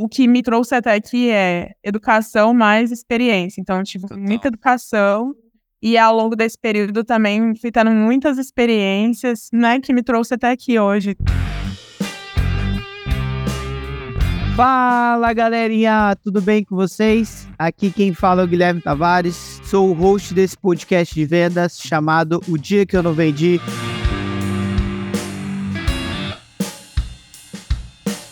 o que me trouxe até aqui é educação mais experiência. Então, eu tive Total. muita educação e ao longo desse período também fui tendo muitas experiências, né, que me trouxe até aqui hoje. Fala galerinha, tudo bem com vocês? Aqui quem fala é o Guilherme Tavares, sou o host desse podcast de vendas chamado O Dia Que Eu Não Vendi.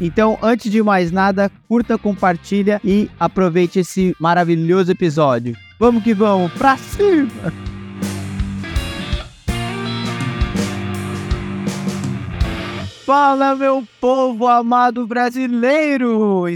Então, antes de mais nada, curta, compartilha e aproveite esse maravilhoso episódio. Vamos que vamos, pra cima! Fala, meu povo amado brasileiro!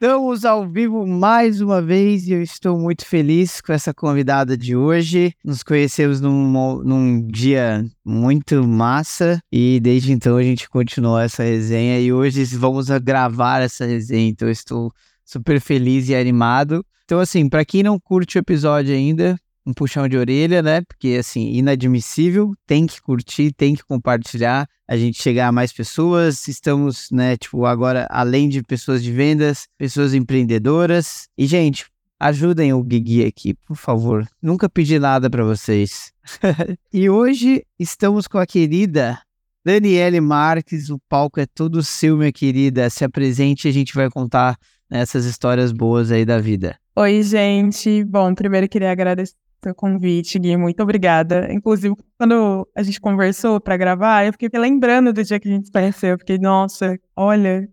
Estamos ao vivo mais uma vez e eu estou muito feliz com essa convidada de hoje. Nos conhecemos num, num dia muito massa e desde então a gente continuou essa resenha e hoje vamos gravar essa resenha. Então eu estou super feliz e animado. Então, assim, para quem não curte o episódio ainda, um puxão de orelha, né? Porque, assim, inadmissível, tem que curtir, tem que compartilhar, a gente chegar a mais pessoas. Estamos, né, tipo, agora, além de pessoas de vendas, pessoas empreendedoras. E, gente, ajudem o Guigui aqui, por favor. Nunca pedi nada para vocês. e hoje estamos com a querida Daniele Marques. O palco é todo seu, minha querida. Se apresente, a gente vai contar essas histórias boas aí da vida. Oi, gente. Bom, primeiro queria agradecer o convite, Gui. Muito obrigada. Inclusive, quando a gente conversou para gravar, eu fiquei lembrando do dia que a gente se conheceu. Eu fiquei, nossa, olha,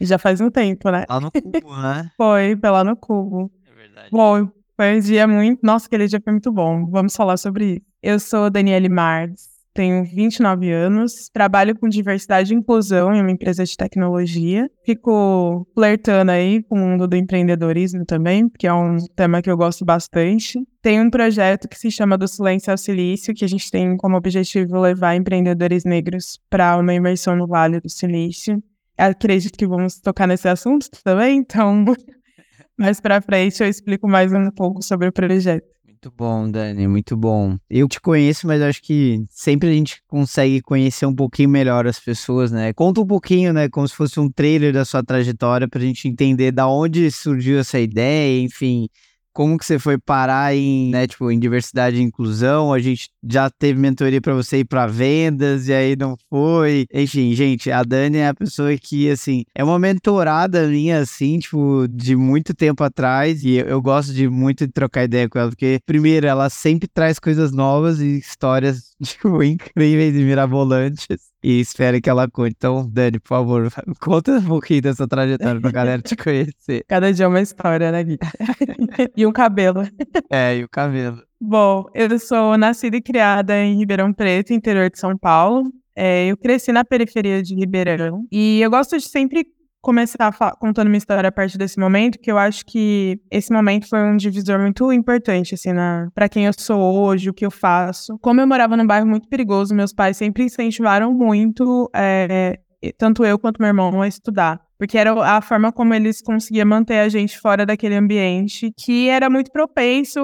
já faz um tempo, né? Lá no Cubo, né? foi, foi lá no Cubo. É verdade. Bom, foi um dia muito. Nossa, aquele dia foi muito bom. Vamos falar sobre isso. Eu sou Daniele Mardes, tenho 29 anos, trabalho com diversidade e inclusão em uma empresa de tecnologia. Fico flertando aí com o mundo do empreendedorismo também, que é um tema que eu gosto bastante. Tem um projeto que se chama Do Silêncio ao Silício, que a gente tem como objetivo levar empreendedores negros para uma imersão no Vale do Silício. Acredito que vamos tocar nesse assunto também, então mais para frente eu explico mais um pouco sobre o projeto. Muito bom, Dani, muito bom. Eu te conheço, mas acho que sempre a gente consegue conhecer um pouquinho melhor as pessoas, né? Conta um pouquinho, né, como se fosse um trailer da sua trajetória para a gente entender da onde surgiu essa ideia, enfim, como que você foi parar em, né, tipo, em diversidade e inclusão? A gente já teve mentoria para você ir para vendas e aí não foi. Enfim, gente, a Dani é a pessoa que, assim, é uma mentorada minha, assim, tipo, de muito tempo atrás e eu, gosto de muito trocar ideia com ela, porque, primeiro, ela sempre traz coisas novas e histórias, tipo, incríveis e mirabolantes e espero que ela conte. Então, Dani, por favor, conta um pouquinho dessa trajetória pra galera te conhecer. Cada dia é uma história, né, Gui? e um cabelo. É, e o cabelo. Bom, eu sou nascida e criada em Ribeirão Preto, interior de São Paulo. É, eu cresci na periferia de Ribeirão e eu gosto de sempre começar contando uma história a partir desse momento, que eu acho que esse momento foi um divisor muito importante, assim, para quem eu sou hoje, o que eu faço. Como eu morava num bairro muito perigoso, meus pais sempre incentivaram muito, é, tanto eu quanto meu irmão, a estudar. Porque era a forma como eles conseguiam manter a gente fora daquele ambiente que era muito propenso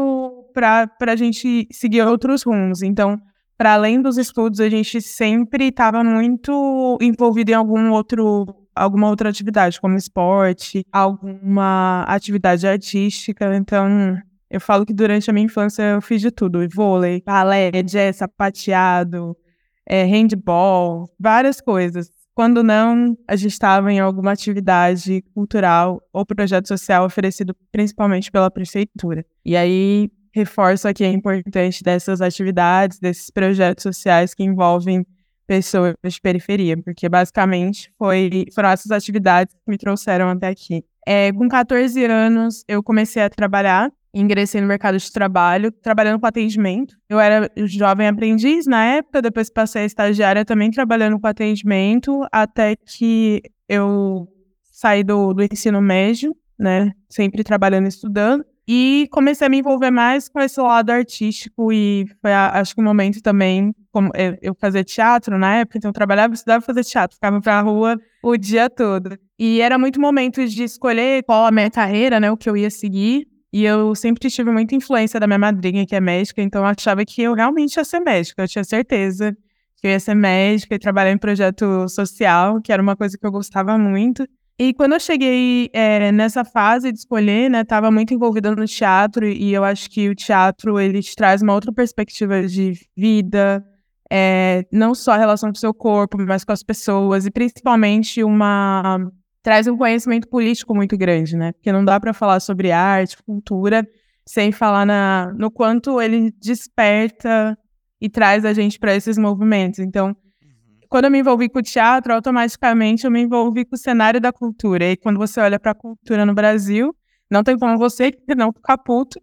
para a gente seguir outros rumos. Então, para além dos estudos, a gente sempre estava muito envolvido em algum outro alguma outra atividade, como esporte, alguma atividade artística. Então, eu falo que durante a minha infância eu fiz de tudo: vôlei, balé, jazz, sapateado, é, handball, várias coisas. Quando não, a gente estava em alguma atividade cultural ou projeto social oferecido principalmente pela prefeitura. E aí, reforço aqui a importância dessas atividades, desses projetos sociais que envolvem pessoas de periferia, porque basicamente foi, foram essas atividades que me trouxeram até aqui. É, com 14 anos, eu comecei a trabalhar, ingressei no mercado de trabalho, trabalhando com atendimento. Eu era jovem aprendiz na época, depois passei a estagiária também trabalhando com atendimento, até que eu saí do, do ensino médio, né, sempre trabalhando e estudando. E comecei a me envolver mais com esse lado artístico e foi, acho que um momento também, como eu, fazia teatro na época, então eu trabalhava, estudava fazer teatro, ficava pra rua o dia todo. E era muito momento de escolher qual a minha carreira, né, o que eu ia seguir. E eu sempre tive muita influência da minha madrinha, que é médica, então eu achava que eu realmente ia ser médica, eu tinha certeza que eu ia ser médica e trabalhar em projeto social, que era uma coisa que eu gostava muito. E quando eu cheguei é, nessa fase de escolher, né, estava muito envolvida no teatro e eu acho que o teatro ele te traz uma outra perspectiva de vida, é, não só a relação com o seu corpo, mas com as pessoas e principalmente uma traz um conhecimento político muito grande, né? Porque não dá para falar sobre arte, cultura, sem falar na, no quanto ele desperta e traz a gente para esses movimentos. Então, uhum. quando eu me envolvi com o teatro, automaticamente eu me envolvi com o cenário da cultura. E quando você olha para a cultura no Brasil, não tem como você não ficar puto.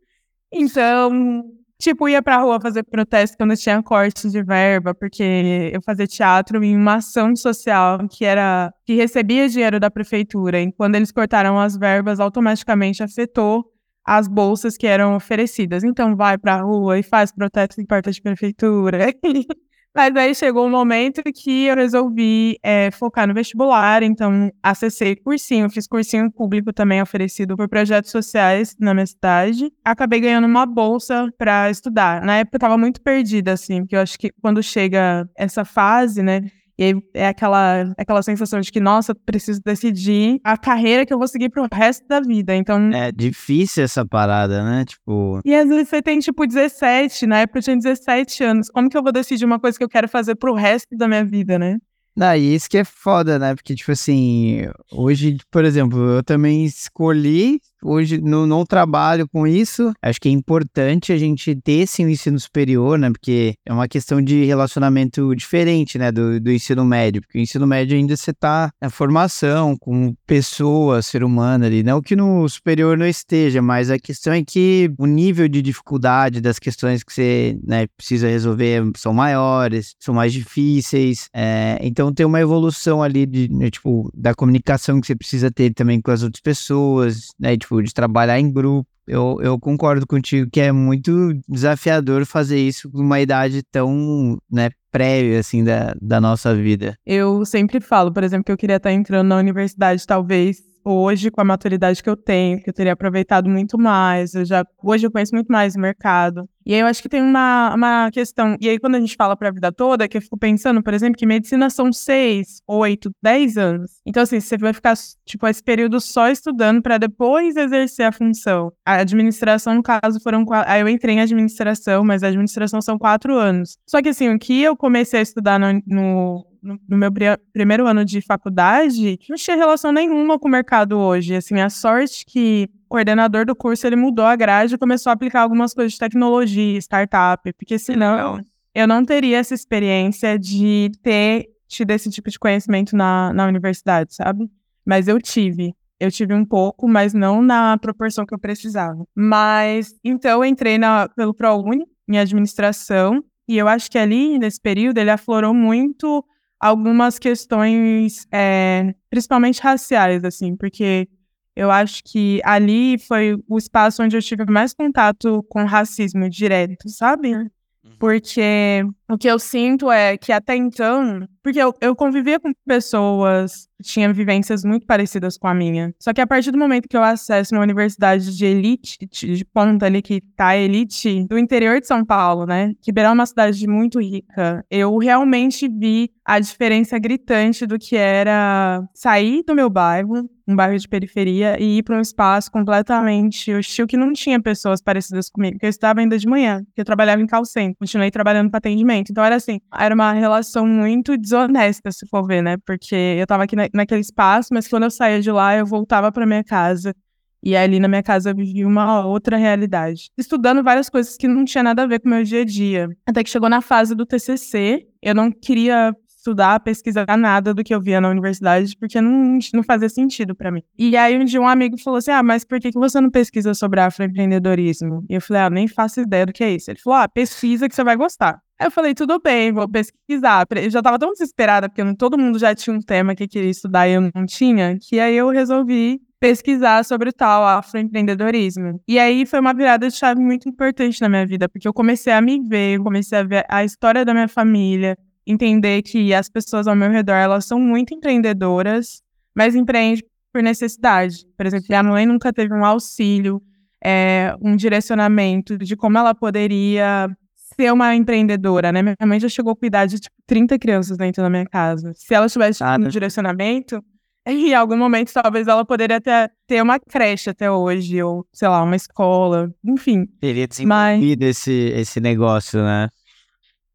Então, Tipo, ia pra rua fazer protesto quando tinha corte de verba, porque eu fazia teatro em uma ação social que era que recebia dinheiro da prefeitura. E quando eles cortaram as verbas, automaticamente afetou as bolsas que eram oferecidas. Então vai pra rua e faz protesto em porta de prefeitura. Mas aí chegou um momento que eu resolvi é, focar no vestibular, então acessei cursinho, fiz cursinho público também oferecido por projetos sociais na minha cidade. Acabei ganhando uma bolsa para estudar. Na época eu tava muito perdida, assim, porque eu acho que quando chega essa fase, né, e aí é aquela, aquela sensação de que, nossa, preciso decidir a carreira que eu vou seguir pro resto da vida. Então. É difícil essa parada, né? Tipo. E às vezes você tem, tipo, 17, na época eu tinha 17 anos. Como que eu vou decidir uma coisa que eu quero fazer pro resto da minha vida, né? Não, e isso que é foda, né? Porque, tipo assim, hoje, por exemplo, eu também escolhi hoje não, trabalho com isso. Acho que é importante a gente ter esse ensino superior, né? Porque é uma questão de relacionamento diferente, né? Do, do ensino médio. Porque o ensino médio ainda você tá na formação com pessoa, ser humano ali. Não que no superior não esteja, mas a questão é que o nível de dificuldade das questões que você né, precisa resolver são maiores, são mais difíceis. É, então tem uma evolução ali de, né, tipo, da comunicação que você precisa ter também com as outras pessoas, né? De tipo, de trabalhar em grupo. Eu, eu concordo contigo que é muito desafiador fazer isso com uma idade tão, né, prévia, assim, da, da nossa vida. Eu sempre falo, por exemplo, que eu queria estar entrando na universidade, talvez, hoje, com a maturidade que eu tenho, que eu teria aproveitado muito mais. Eu já, hoje eu conheço muito mais o mercado. E aí eu acho que tem uma, uma questão. E aí, quando a gente fala para a vida toda, que eu fico pensando, por exemplo, que medicina são seis, oito, dez anos. Então, assim, você vai ficar, tipo, esse período só estudando para depois exercer a função. A administração, no caso, foram. Aí eu entrei em administração, mas a administração são quatro anos. Só que, assim, o que eu comecei a estudar no, no no, no meu primeiro ano de faculdade, não tinha relação nenhuma com o mercado hoje. Assim, a sorte que o coordenador do curso ele mudou a grade e começou a aplicar algumas coisas de tecnologia, startup, porque senão eu não teria essa experiência de ter tido esse tipo de conhecimento na, na universidade, sabe? Mas eu tive. Eu tive um pouco, mas não na proporção que eu precisava. Mas, então, eu entrei na, pelo ProUni, em administração, e eu acho que ali, nesse período, ele aflorou muito algumas questões, é, principalmente raciais, assim, porque eu acho que ali foi o espaço onde eu tive mais contato com racismo direto, sabe? Porque o que eu sinto é que até então, porque eu, eu convivia com pessoas que tinham vivências muito parecidas com a minha. Só que a partir do momento que eu acesso uma universidade de elite, de ponta ali que tá elite, do interior de São Paulo, né? Que Ribeirão é uma cidade muito rica. Eu realmente vi a diferença gritante do que era sair do meu bairro, um bairro de periferia, e ir para um espaço completamente hostil que não tinha pessoas parecidas comigo. Porque eu estudava ainda de manhã, porque eu trabalhava em call continuei trabalhando para atendimento. Então era assim, era uma relação muito desonesta, se for ver, né? Porque eu tava aqui na, naquele espaço, mas quando eu saía de lá, eu voltava para minha casa. E ali na minha casa eu vivia uma outra realidade. Estudando várias coisas que não tinha nada a ver com o meu dia a dia. Até que chegou na fase do TCC, eu não queria estudar, pesquisar nada do que eu via na universidade, porque não, não fazia sentido para mim. E aí um dia um amigo falou assim: Ah, mas por que, que você não pesquisa sobre afroempreendedorismo? E eu falei: Ah, nem faço ideia do que é isso. Ele falou: Ah, pesquisa que você vai gostar. Aí eu falei, tudo bem, vou pesquisar. Eu já tava tão desesperada, porque todo mundo já tinha um tema que queria estudar e eu não tinha, que aí eu resolvi pesquisar sobre o tal afroempreendedorismo. E aí foi uma virada de chave muito importante na minha vida, porque eu comecei a me ver, eu comecei a ver a história da minha família, entender que as pessoas ao meu redor, elas são muito empreendedoras, mas empreendem por necessidade. Por exemplo, minha mãe nunca teve um auxílio, é, um direcionamento de como ela poderia ser uma empreendedora, né? Minha mãe já chegou a cuidar de tipo, 30 crianças dentro da minha casa. Se ela tivesse tipo, um direcionamento, em algum momento talvez ela poderia até ter uma creche até hoje, ou sei lá, uma escola, enfim. Teria desenvolvido Mas... esse, esse negócio, né?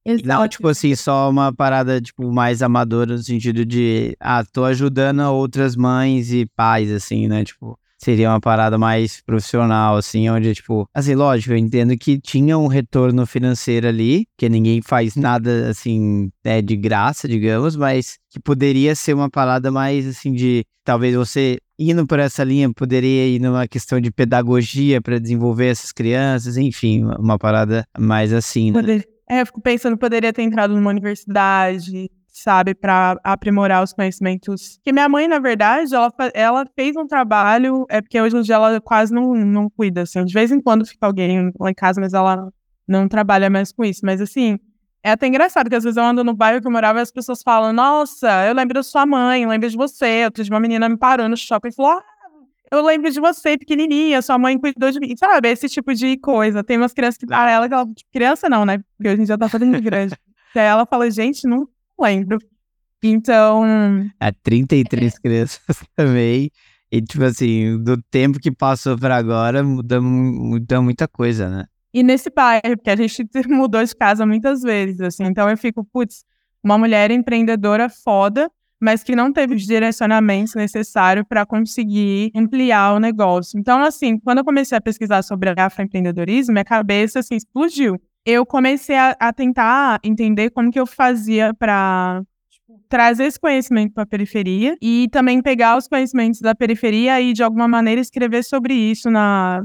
Exato. Não, tipo assim, só uma parada, tipo, mais amadora no sentido de, ah, tô ajudando outras mães e pais, assim, né? Tipo, seria uma parada mais profissional, assim, onde, tipo, assim, lógico, eu entendo que tinha um retorno financeiro ali, que ninguém faz nada, assim, é de graça, digamos, mas que poderia ser uma parada mais, assim, de talvez você indo por essa linha, poderia ir numa questão de pedagogia para desenvolver essas crianças, enfim, uma parada mais assim, né? É, eu fico pensando, poderia ter entrado numa universidade, sabe, para aprimorar os conhecimentos. Que minha mãe, na verdade, ela, ela fez um trabalho, é porque hoje em dia ela quase não, não cuida, assim. De vez em quando fica alguém lá em casa, mas ela não trabalha mais com isso. Mas, assim, é até engraçado que às vezes eu ando no bairro que eu morava e as pessoas falam: Nossa, eu lembro da sua mãe, lembro de você. Outro dia uma menina me parou no shopping e falou: Ah, eu lembro de você pequenininha, sua mãe cuidou de mim. Sabe, esse tipo de coisa. Tem umas crianças que. Ah, ela, criança não, né? Porque hoje em dia tá todo mundo grande. e aí ela fala: Gente, não lembro. Então. Há 33 é. crianças também. E, tipo assim, do tempo que passou para agora, muda, muda muita coisa, né? E nesse bairro, porque a gente mudou de casa muitas vezes, assim. Então eu fico, putz, uma mulher empreendedora foda, mas que não teve os direcionamentos necessários para conseguir ampliar o negócio. Então, assim, quando eu comecei a pesquisar sobre afroempreendedorismo, minha cabeça, assim, explodiu eu comecei a, a tentar entender como que eu fazia para tipo, trazer esse conhecimento para a periferia e também pegar os conhecimentos da periferia e de alguma maneira escrever sobre isso na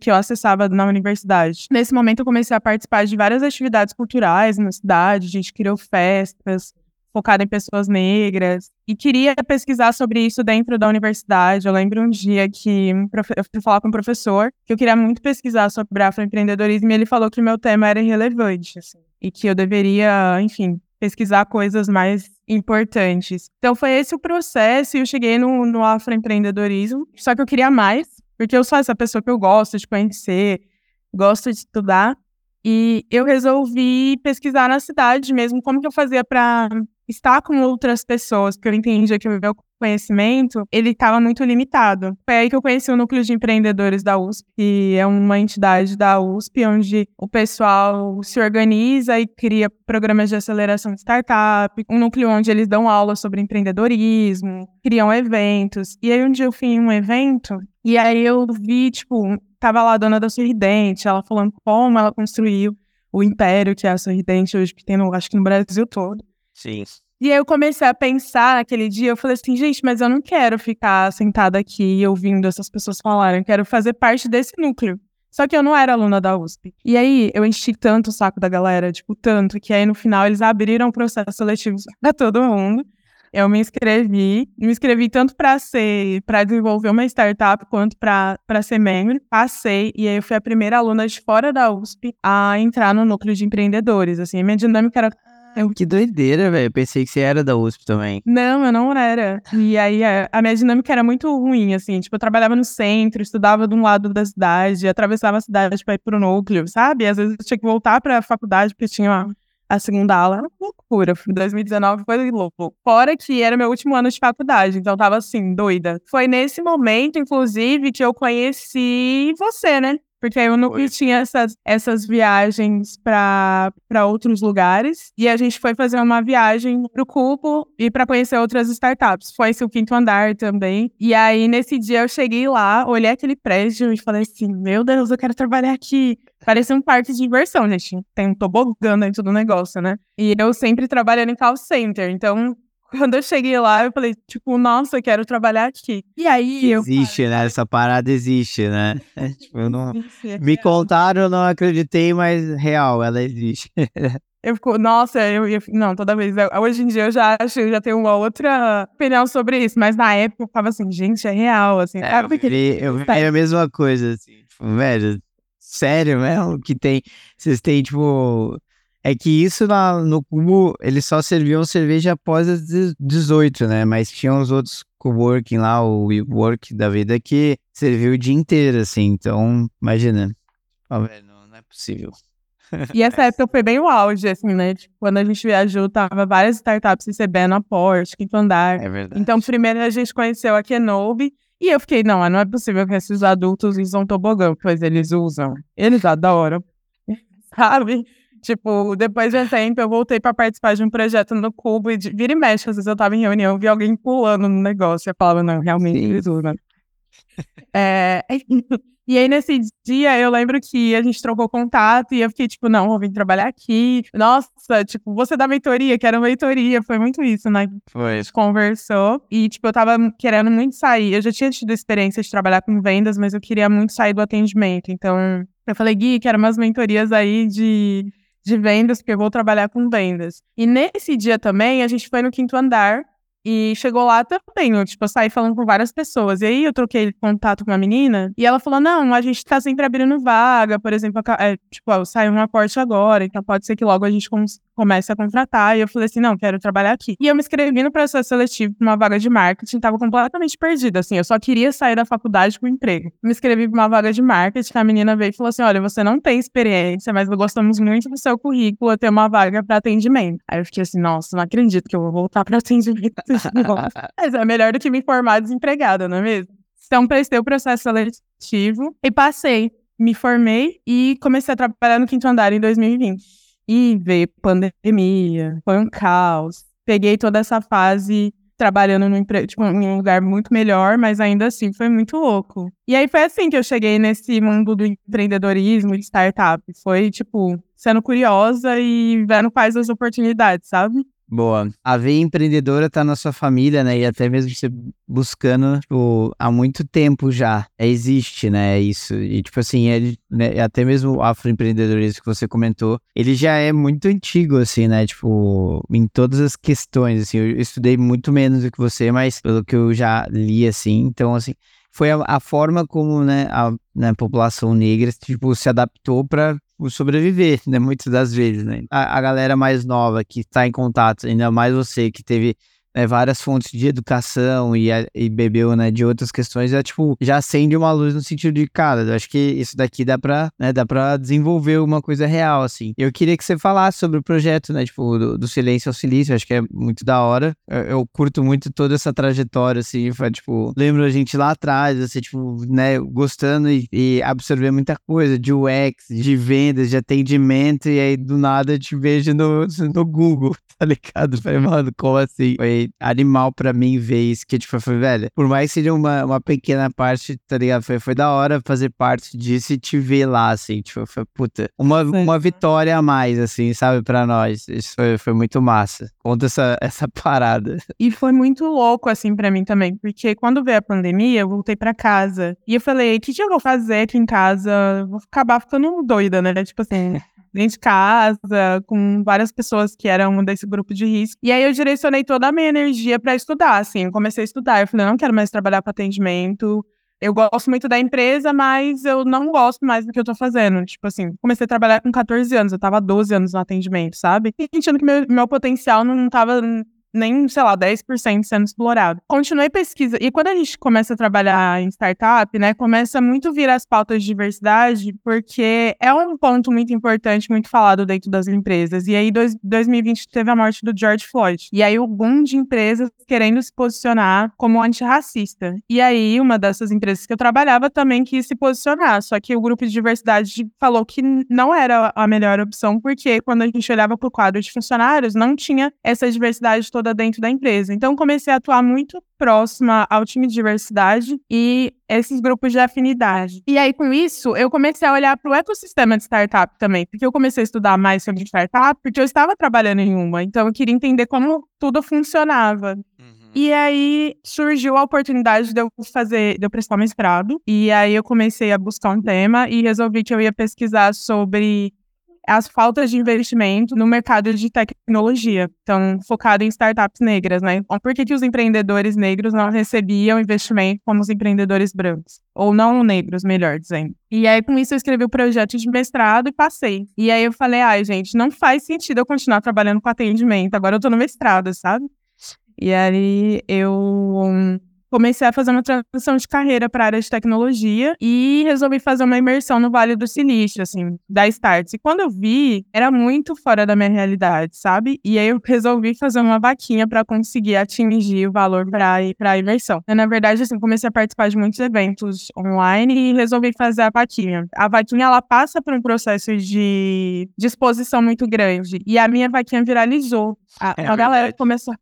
que eu acessava na universidade. Nesse momento eu comecei a participar de várias atividades culturais na cidade, a gente criou festas, focada em pessoas negras e queria pesquisar sobre isso dentro da universidade. Eu lembro um dia que eu fui falar com um professor que eu queria muito pesquisar sobre afroempreendedorismo e ele falou que meu tema era irrelevante assim, e que eu deveria, enfim, pesquisar coisas mais importantes. Então foi esse o processo e eu cheguei no, no afroempreendedorismo, só que eu queria mais, porque eu sou essa pessoa que eu gosto de conhecer, gosto de estudar, e eu resolvi pesquisar na cidade mesmo como que eu fazia para estar com outras pessoas, porque eu entendi que o meu conhecimento, ele estava muito limitado. Foi aí que eu conheci o Núcleo de Empreendedores da USP, que é uma entidade da USP, onde o pessoal se organiza e cria programas de aceleração de startup, um núcleo onde eles dão aula sobre empreendedorismo, criam eventos. E aí um dia eu fui em um evento, e aí eu vi, tipo, tava lá a dona da Sorridente, ela falando como ela construiu o império que é a Sorridente hoje, que tem, no, acho que no Brasil todo. Sim. E aí eu comecei a pensar naquele dia, eu falei assim, gente, mas eu não quero ficar sentada aqui ouvindo essas pessoas falarem, eu quero fazer parte desse núcleo. Só que eu não era aluna da USP. E aí eu enchi tanto o saco da galera, tipo, tanto, que aí no final eles abriram o processo seletivo para todo mundo. Eu me inscrevi, me inscrevi tanto para ser, para desenvolver uma startup quanto para ser membro. Passei e aí eu fui a primeira aluna de fora da USP a entrar no núcleo de empreendedores. Assim, a minha dinâmica era que doideira, velho. Eu pensei que você era da USP também. Não, eu não era. E aí a, a, minha dinâmica era muito ruim, assim. Tipo, eu trabalhava no centro, estudava de um lado da cidade, atravessava a cidade pra ir pro núcleo, sabe? Às vezes eu tinha que voltar pra faculdade porque tinha a segunda aula. Era uma loucura. 2019 foi louco. Fora que era meu último ano de faculdade, então tava assim, doida. Foi nesse momento, inclusive, que eu conheci você, né? Porque eu não tinha essas, essas viagens para outros lugares. E a gente foi fazer uma viagem pro Cubo e para conhecer outras startups. Foi esse o quinto andar também. E aí, nesse dia, eu cheguei lá, olhei aquele prédio e falei assim: Meu Deus, eu quero trabalhar aqui. Parecia um parque de diversão, gente. Tem um tobogã dentro do negócio, né? E eu sempre trabalhando em call center. Então, quando eu cheguei lá, eu falei, tipo, nossa, eu quero trabalhar aqui. E aí eu. Existe, né? Essa parada existe, né? É, tipo, eu não... Me contaram, eu não acreditei, mas real, ela existe. Eu fico, nossa, eu, eu não, toda vez. Eu, hoje em dia eu já acho, eu já tenho uma outra opinião sobre isso, mas na época eu ficava assim, gente, é real, assim. É, eu vi, eu vi a mesma coisa, assim, tipo, velho, sério mesmo que tem, vocês têm, tipo, é que isso lá no cubo, eles só serviam cerveja após as 18, né? Mas tinha os outros coworking lá, o work da vida, que serviu o dia inteiro, assim. Então, imagina. Velho, não, é possível. E essa época foi bem o auge, assim, né? Tipo, quando a gente viajou, tava várias startups recebendo aporte, quinto andar. É verdade. Então, primeiro a gente conheceu a Kenobi. E eu fiquei, não, não é possível que esses adultos usam tobogã, pois eles usam. Eles adoram. Sabe? Tipo, depois de um tempo, eu voltei para participar de um projeto no Cubo e de, vira e mexe. Às vezes eu tava em reunião, vi alguém pulando no negócio. Eu falava, não, realmente eles usam. é, e aí, nesse dia, eu lembro que a gente trocou contato e eu fiquei, tipo, não, vou vir trabalhar aqui. Nossa, tipo, você da mentoria, que era mentoria, foi muito isso, né? Foi. A gente conversou e, tipo, eu tava querendo muito sair. Eu já tinha tido experiência de trabalhar com vendas, mas eu queria muito sair do atendimento. Então, eu falei, Gui, quero umas mentorias aí de de vendas, porque eu vou trabalhar com vendas. E nesse dia também, a gente foi no quinto andar e chegou lá também, eu, tipo, eu saí falando com várias pessoas. E aí eu troquei contato com uma menina e ela falou: não, a gente tá sempre abrindo vaga, por exemplo, é, tipo, saiu um aporte agora, então pode ser que logo a gente comece a contratar. E eu falei assim: não, quero trabalhar aqui. E eu me inscrevi no processo seletivo para uma vaga de marketing, tava completamente perdida, assim, eu só queria sair da faculdade com emprego. Me inscrevi para uma vaga de marketing, a menina veio e falou assim: olha, você não tem experiência, mas gostamos muito do seu currículo, eu tenho uma vaga para atendimento. Aí eu fiquei assim: nossa, não acredito que eu vou voltar para atendimento. Mas é melhor do que me formar desempregada, não é mesmo? Então, prestei o processo seletivo e passei. Me formei e comecei a trabalhar no quinto andar em 2020. E veio pandemia, foi um caos. Peguei toda essa fase trabalhando no tipo, em um lugar muito melhor, mas ainda assim foi muito louco. E aí foi assim que eu cheguei nesse mundo do empreendedorismo e startup. Foi, tipo, sendo curiosa e vendo quais as oportunidades, sabe? Boa. A veia empreendedora tá na sua família, né? E até mesmo você buscando tipo, há muito tempo já. É, existe, né? Isso. E tipo assim, ele, né? até mesmo o afroempreendedorismo que você comentou, ele já é muito antigo, assim, né? Tipo, em todas as questões, assim. Eu estudei muito menos do que você, mas pelo que eu já li, assim. Então, assim, foi a, a forma como, né, a né, população negra, tipo, se adaptou para sobreviver, né? Muitas das vezes, né? A, a galera mais nova que está em contato, ainda mais você que teve né, várias fontes de educação e, e bebeu, né, de outras questões, é tipo, já acende uma luz no sentido de, cara, eu acho que isso daqui dá pra, né, dá pra desenvolver uma coisa real, assim. Eu queria que você falasse sobre o projeto, né, tipo, do, do Silêncio ao Silício, acho que é muito da hora. Eu, eu, curto muito toda essa trajetória, assim, foi, tipo, lembro a gente lá atrás, assim, tipo, né, gostando e, e absorver muita coisa de UX, de vendas, de atendimento, e aí do nada eu te vejo no, no Google, tá ligado? Falei, mano, como assim? Foi animal pra mim ver isso, que tipo, foi, velho, por mais que seja uma, uma pequena parte, tá ligado? Foi, foi da hora fazer parte disso e te ver lá, assim, tipo, foi, puta, uma, uma vitória a mais, assim, sabe, pra nós. Isso foi, foi muito massa. Conta essa, essa parada. E foi muito louco, assim, pra mim também, porque quando veio a pandemia, eu voltei pra casa e eu falei, o que, que eu vou fazer aqui em casa? Vou acabar ficando doida, né? Tipo assim, dentro de casa, com várias pessoas que eram desse grupo de risco. E aí eu direcionei toda a minha energia para estudar, assim. Eu comecei a estudar. Eu falei, não quero mais trabalhar para atendimento. Eu gosto muito da empresa, mas eu não gosto mais do que eu tô fazendo. Tipo assim, comecei a trabalhar com 14 anos, eu tava 12 anos no atendimento, sabe? E sentindo que meu, meu potencial não tava nem, sei lá, 10% sendo explorado. Continuei pesquisa. E quando a gente começa a trabalhar em startup, né, começa muito vir as pautas de diversidade, porque é um ponto muito importante, muito falado dentro das empresas. E aí, dois, 2020 teve a morte do George Floyd. E aí, o boom de empresas querendo se posicionar como antirracista. E aí, uma dessas empresas que eu trabalhava também quis se posicionar. Só que o grupo de diversidade falou que não era a melhor opção, porque quando a gente olhava para o quadro de funcionários, não tinha essa diversidade toda toda dentro da empresa. Então, comecei a atuar muito próxima ao time de diversidade e esses grupos de afinidade. E aí, com isso, eu comecei a olhar para o ecossistema de startup também, porque eu comecei a estudar mais sobre startup, porque eu estava trabalhando em uma, então eu queria entender como tudo funcionava. Uhum. E aí surgiu a oportunidade de eu fazer, de eu prestar mestrado. E aí eu comecei a buscar um tema e resolvi que eu ia pesquisar sobre as faltas de investimento no mercado de tecnologia, então focado em startups negras, né? Então, por que, que os empreendedores negros não recebiam investimento como os empreendedores brancos? Ou não negros, melhor dizendo. E aí, com isso, eu escrevi o projeto de mestrado e passei. E aí eu falei, ai, gente, não faz sentido eu continuar trabalhando com atendimento, agora eu tô no mestrado, sabe? E aí eu comecei a fazer uma transição de carreira para a área de tecnologia e resolvi fazer uma imersão no Vale do Silício, assim, da Starts. E quando eu vi, era muito fora da minha realidade, sabe? E aí eu resolvi fazer uma vaquinha para conseguir atingir o valor para a imersão. Eu, na verdade, assim, comecei a participar de muitos eventos online e resolvi fazer a vaquinha. A vaquinha ela passa por um processo de disposição muito grande e a minha vaquinha viralizou. A, é a galera começou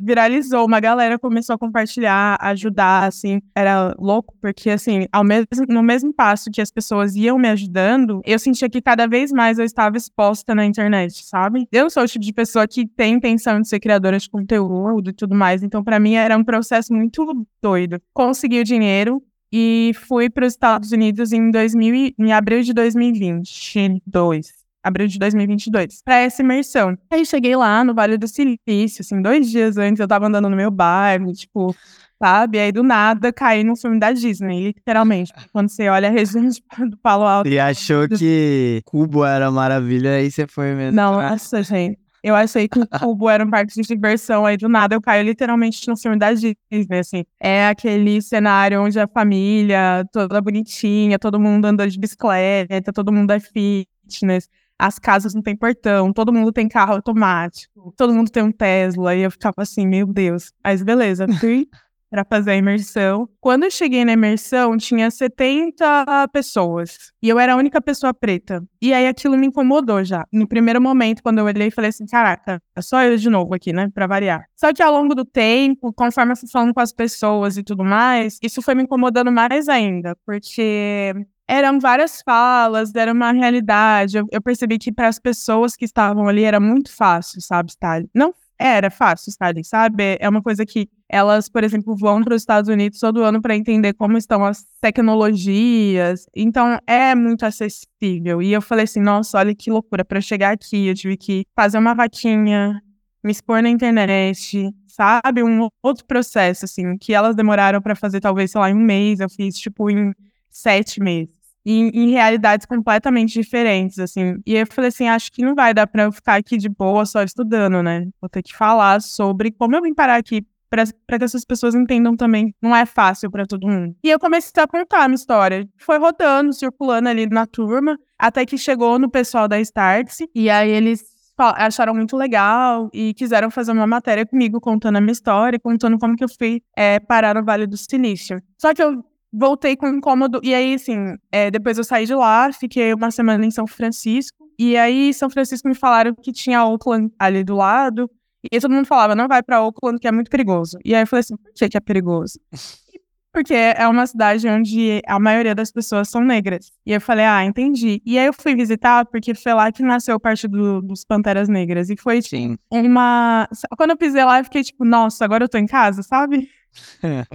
viralizou, uma galera começou a compartilhar, ajudar, assim, era louco, porque, assim, ao mesmo, no mesmo passo que as pessoas iam me ajudando, eu sentia que cada vez mais eu estava exposta na internet, sabe? Eu sou o tipo de pessoa que tem intenção de ser criadora de conteúdo e tudo mais, então para mim era um processo muito doido. Consegui o dinheiro, e fui para os Estados Unidos em, 2000, em abril de 2022 abril de 2022, para essa imersão. Aí cheguei lá no Vale do Silício, assim, dois dias antes eu tava andando no meu bairro, tipo, sabe? Aí do nada caí no filme da Disney, literalmente. Quando você olha a região do Palo Alto. E achou do... que Cubo era maravilha, aí você foi mesmo. Não, nossa, gente. Eu achei que o Cubo era um parque de diversão, aí do nada eu caio literalmente no filme da Disney, assim. É aquele cenário onde a família toda bonitinha, todo mundo andando de bicicleta, todo mundo é fitness as casas não têm portão, todo mundo tem carro automático, todo mundo tem um Tesla, e eu ficava assim, meu Deus. Mas beleza, fui para fazer a imersão. Quando eu cheguei na imersão, tinha 70 pessoas, e eu era a única pessoa preta. E aí aquilo me incomodou já. No primeiro momento, quando eu olhei, falei assim, caraca, é só eu de novo aqui, né, para variar. Só que ao longo do tempo, conforme eu fui falando com as pessoas e tudo mais, isso foi me incomodando mais ainda, porque eram várias falas, era uma realidade. Eu, eu percebi que para as pessoas que estavam ali era muito fácil, sabe, Stalin? Não era fácil, Stalin, sabe? É uma coisa que elas, por exemplo, vão para os Estados Unidos todo ano para entender como estão as tecnologias. Então, é muito acessível. E eu falei assim, nossa, olha que loucura. Para chegar aqui, eu tive que fazer uma vaquinha, me expor na internet, sabe? Um outro processo, assim, que elas demoraram para fazer, talvez, sei lá, em um mês. Eu fiz, tipo, em sete meses em, em, realidades completamente diferentes, assim. E eu falei assim, acho que não vai dar para eu ficar aqui de boa só estudando, né? Vou ter que falar sobre como eu vim parar aqui para que essas pessoas entendam também. Não é fácil para todo mundo. E eu comecei a contar a minha história. Foi rodando, circulando ali na turma, até que chegou no pessoal da Starts, e aí eles acharam muito legal e quiseram fazer uma matéria comigo contando a minha história, contando como que eu fui é, parar no Vale do Silício. Só que eu voltei com incômodo. E aí, assim, é, depois eu saí de lá, fiquei uma semana em São Francisco. E aí, São Francisco me falaram que tinha Oakland ali do lado. E todo mundo falava, não vai pra Oakland, que é muito perigoso. E aí eu falei assim, por que, que é perigoso? Porque é uma cidade onde a maioria das pessoas são negras. E eu falei, ah, entendi. E aí eu fui visitar, porque foi lá que nasceu parte do, dos Panteras Negras. E foi, tipo, uma... Quando eu pisei lá, eu fiquei tipo, nossa, agora eu tô em casa, sabe?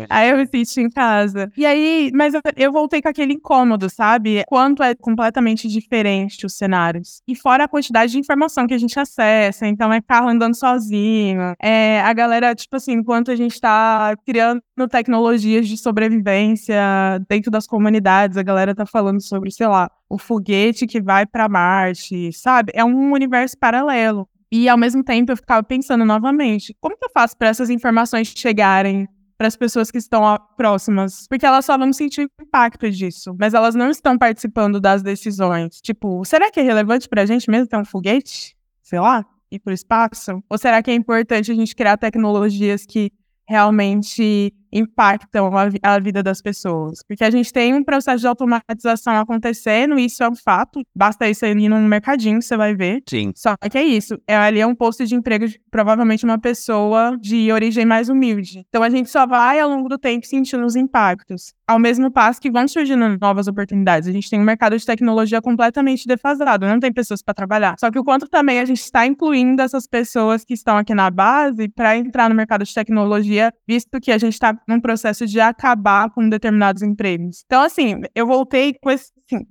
Aí eu me senti em casa. E aí, mas eu, eu, voltei com aquele incômodo, sabe? Quanto é completamente diferente os cenários. E fora a quantidade de informação que a gente acessa, então é carro andando sozinho, é a galera, tipo assim, enquanto a gente tá criando tecnologias de sobrevivência dentro das comunidades, a galera tá falando sobre, sei lá, o foguete que vai para Marte, sabe? É um universo paralelo. E ao mesmo tempo eu ficava pensando novamente, como que eu faço para essas informações chegarem para as pessoas que estão próximas, porque elas só vão sentir o impacto disso, mas elas não estão participando das decisões. Tipo, será que é relevante para a gente mesmo ter um foguete? Sei lá, ir para o espaço? Ou será que é importante a gente criar tecnologias que realmente impactam a, a, vida das pessoas. Porque a gente tem um processo de automatização acontecendo, e isso é um fato. Basta isso aí no mercadinho, você vai ver. Sim. Só que é isso. É, ali é um posto de emprego de provavelmente uma pessoa de origem mais humilde. Então a gente só vai, ao longo do tempo, sentindo os impactos. Ao mesmo passo que vão surgindo novas oportunidades. A gente tem um mercado de tecnologia completamente defasado, não tem pessoas para trabalhar. Só que o quanto também a gente está incluindo essas pessoas que estão aqui na base para entrar no mercado de tecnologia, visto que a gente está num processo de acabar com determinados empregos. Então, assim, eu voltei com esse, assim,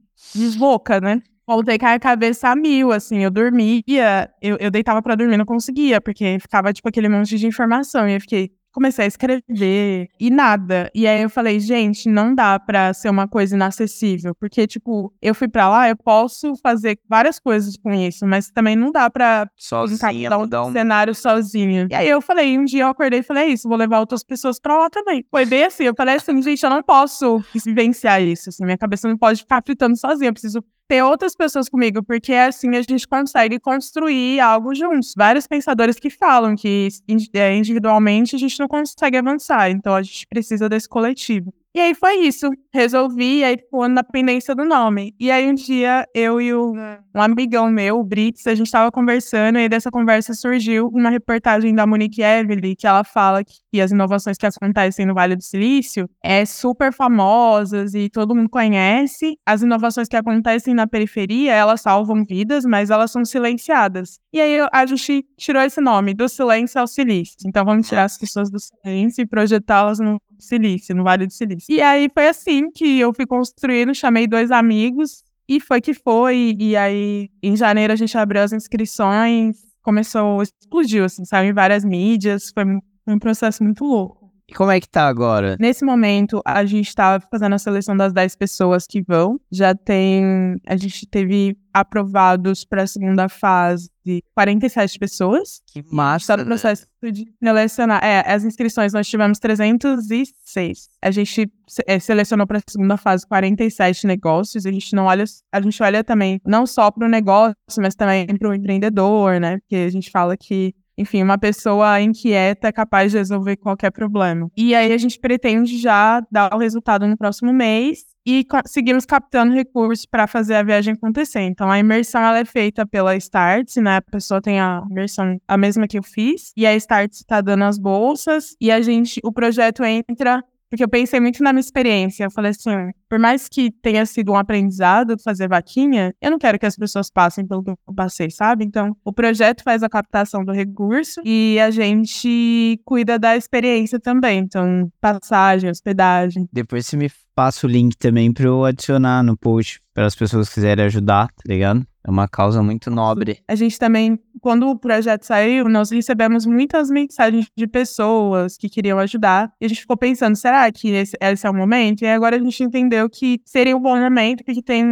né? voltei com a cabeça a mil, assim, eu dormia, eu, eu deitava pra dormir, não conseguia, porque ficava, tipo, aquele monte de informação, e eu fiquei, comecei a escrever e nada. E aí eu falei, gente, não dá pra ser uma coisa inacessível, porque, tipo, eu fui pra lá, eu posso fazer várias coisas com isso, mas também não dá pra Sozinha, um um... cenário sozinha. E aí eu falei, um dia eu acordei e falei, é isso, vou levar outras pessoas pra lá também. Foi bem assim, eu falei assim, gente, eu não posso vivenciar isso, assim, minha cabeça não pode ficar fritando sozinha, eu preciso ter outras pessoas comigo, porque assim a gente consegue construir algo juntos. Vários pensadores que falam que é, individualmente a gente não consegue avançar, então a gente precisa desse coletivo. E aí foi isso. Resolvi, aí ficou na pendência do nome. E aí um dia eu e o, um amigão meu, o Brits, a gente tava conversando e dessa conversa surgiu uma reportagem da Monique Evely, que ela fala que as inovações que acontecem no Vale do Silício é super famosas e todo mundo conhece. As inovações que acontecem na periferia, elas salvam vidas, mas elas são silenciadas. E aí a gente tirou esse nome, do silêncio ao silício. Então vamos tirar as pessoas do silêncio e projetá-las no Silício, no Vale do Silício. E aí foi assim que eu fui construindo, chamei dois amigos e foi que foi. E aí em janeiro a gente abriu as inscrições, começou, explodiu, assim, saiu em várias mídias, foi um processo muito louco. E como é que tá agora? Nesse momento, a gente está fazendo a seleção das 10 pessoas que vão. Já tem. A gente teve aprovados para a segunda fase 47 pessoas. Que massa. Está no processo de selecionar. É, as inscrições nós tivemos 306. A gente é, selecionou para a segunda fase 47 negócios. A gente não olha, a gente olha também não só para o negócio, mas também para o empreendedor, né? Porque a gente fala que enfim, uma pessoa inquieta é capaz de resolver qualquer problema. E aí a gente pretende já dar o resultado no próximo mês e seguimos captando recursos para fazer a viagem acontecer. Então, a imersão ela é feita pela Starts, né? A pessoa tem a imersão a mesma que eu fiz, e a Starts está dando as bolsas, e a gente, o projeto entra porque eu pensei muito na minha experiência. Eu falei assim, por mais que tenha sido um aprendizado fazer vaquinha, eu não quero que as pessoas passem pelo que eu passei, sabe? Então, o projeto faz a captação do recurso e a gente cuida da experiência também. Então, passagem, hospedagem. Depois você me passa o link também para eu adicionar no post para as pessoas quiserem ajudar, tá ligado? É uma causa muito nobre. A gente também, quando o projeto saiu, nós recebemos muitas mensagens de pessoas que queriam ajudar. E a gente ficou pensando, será que esse, esse é o momento? E agora a gente entendeu que seria um bom momento, porque tem,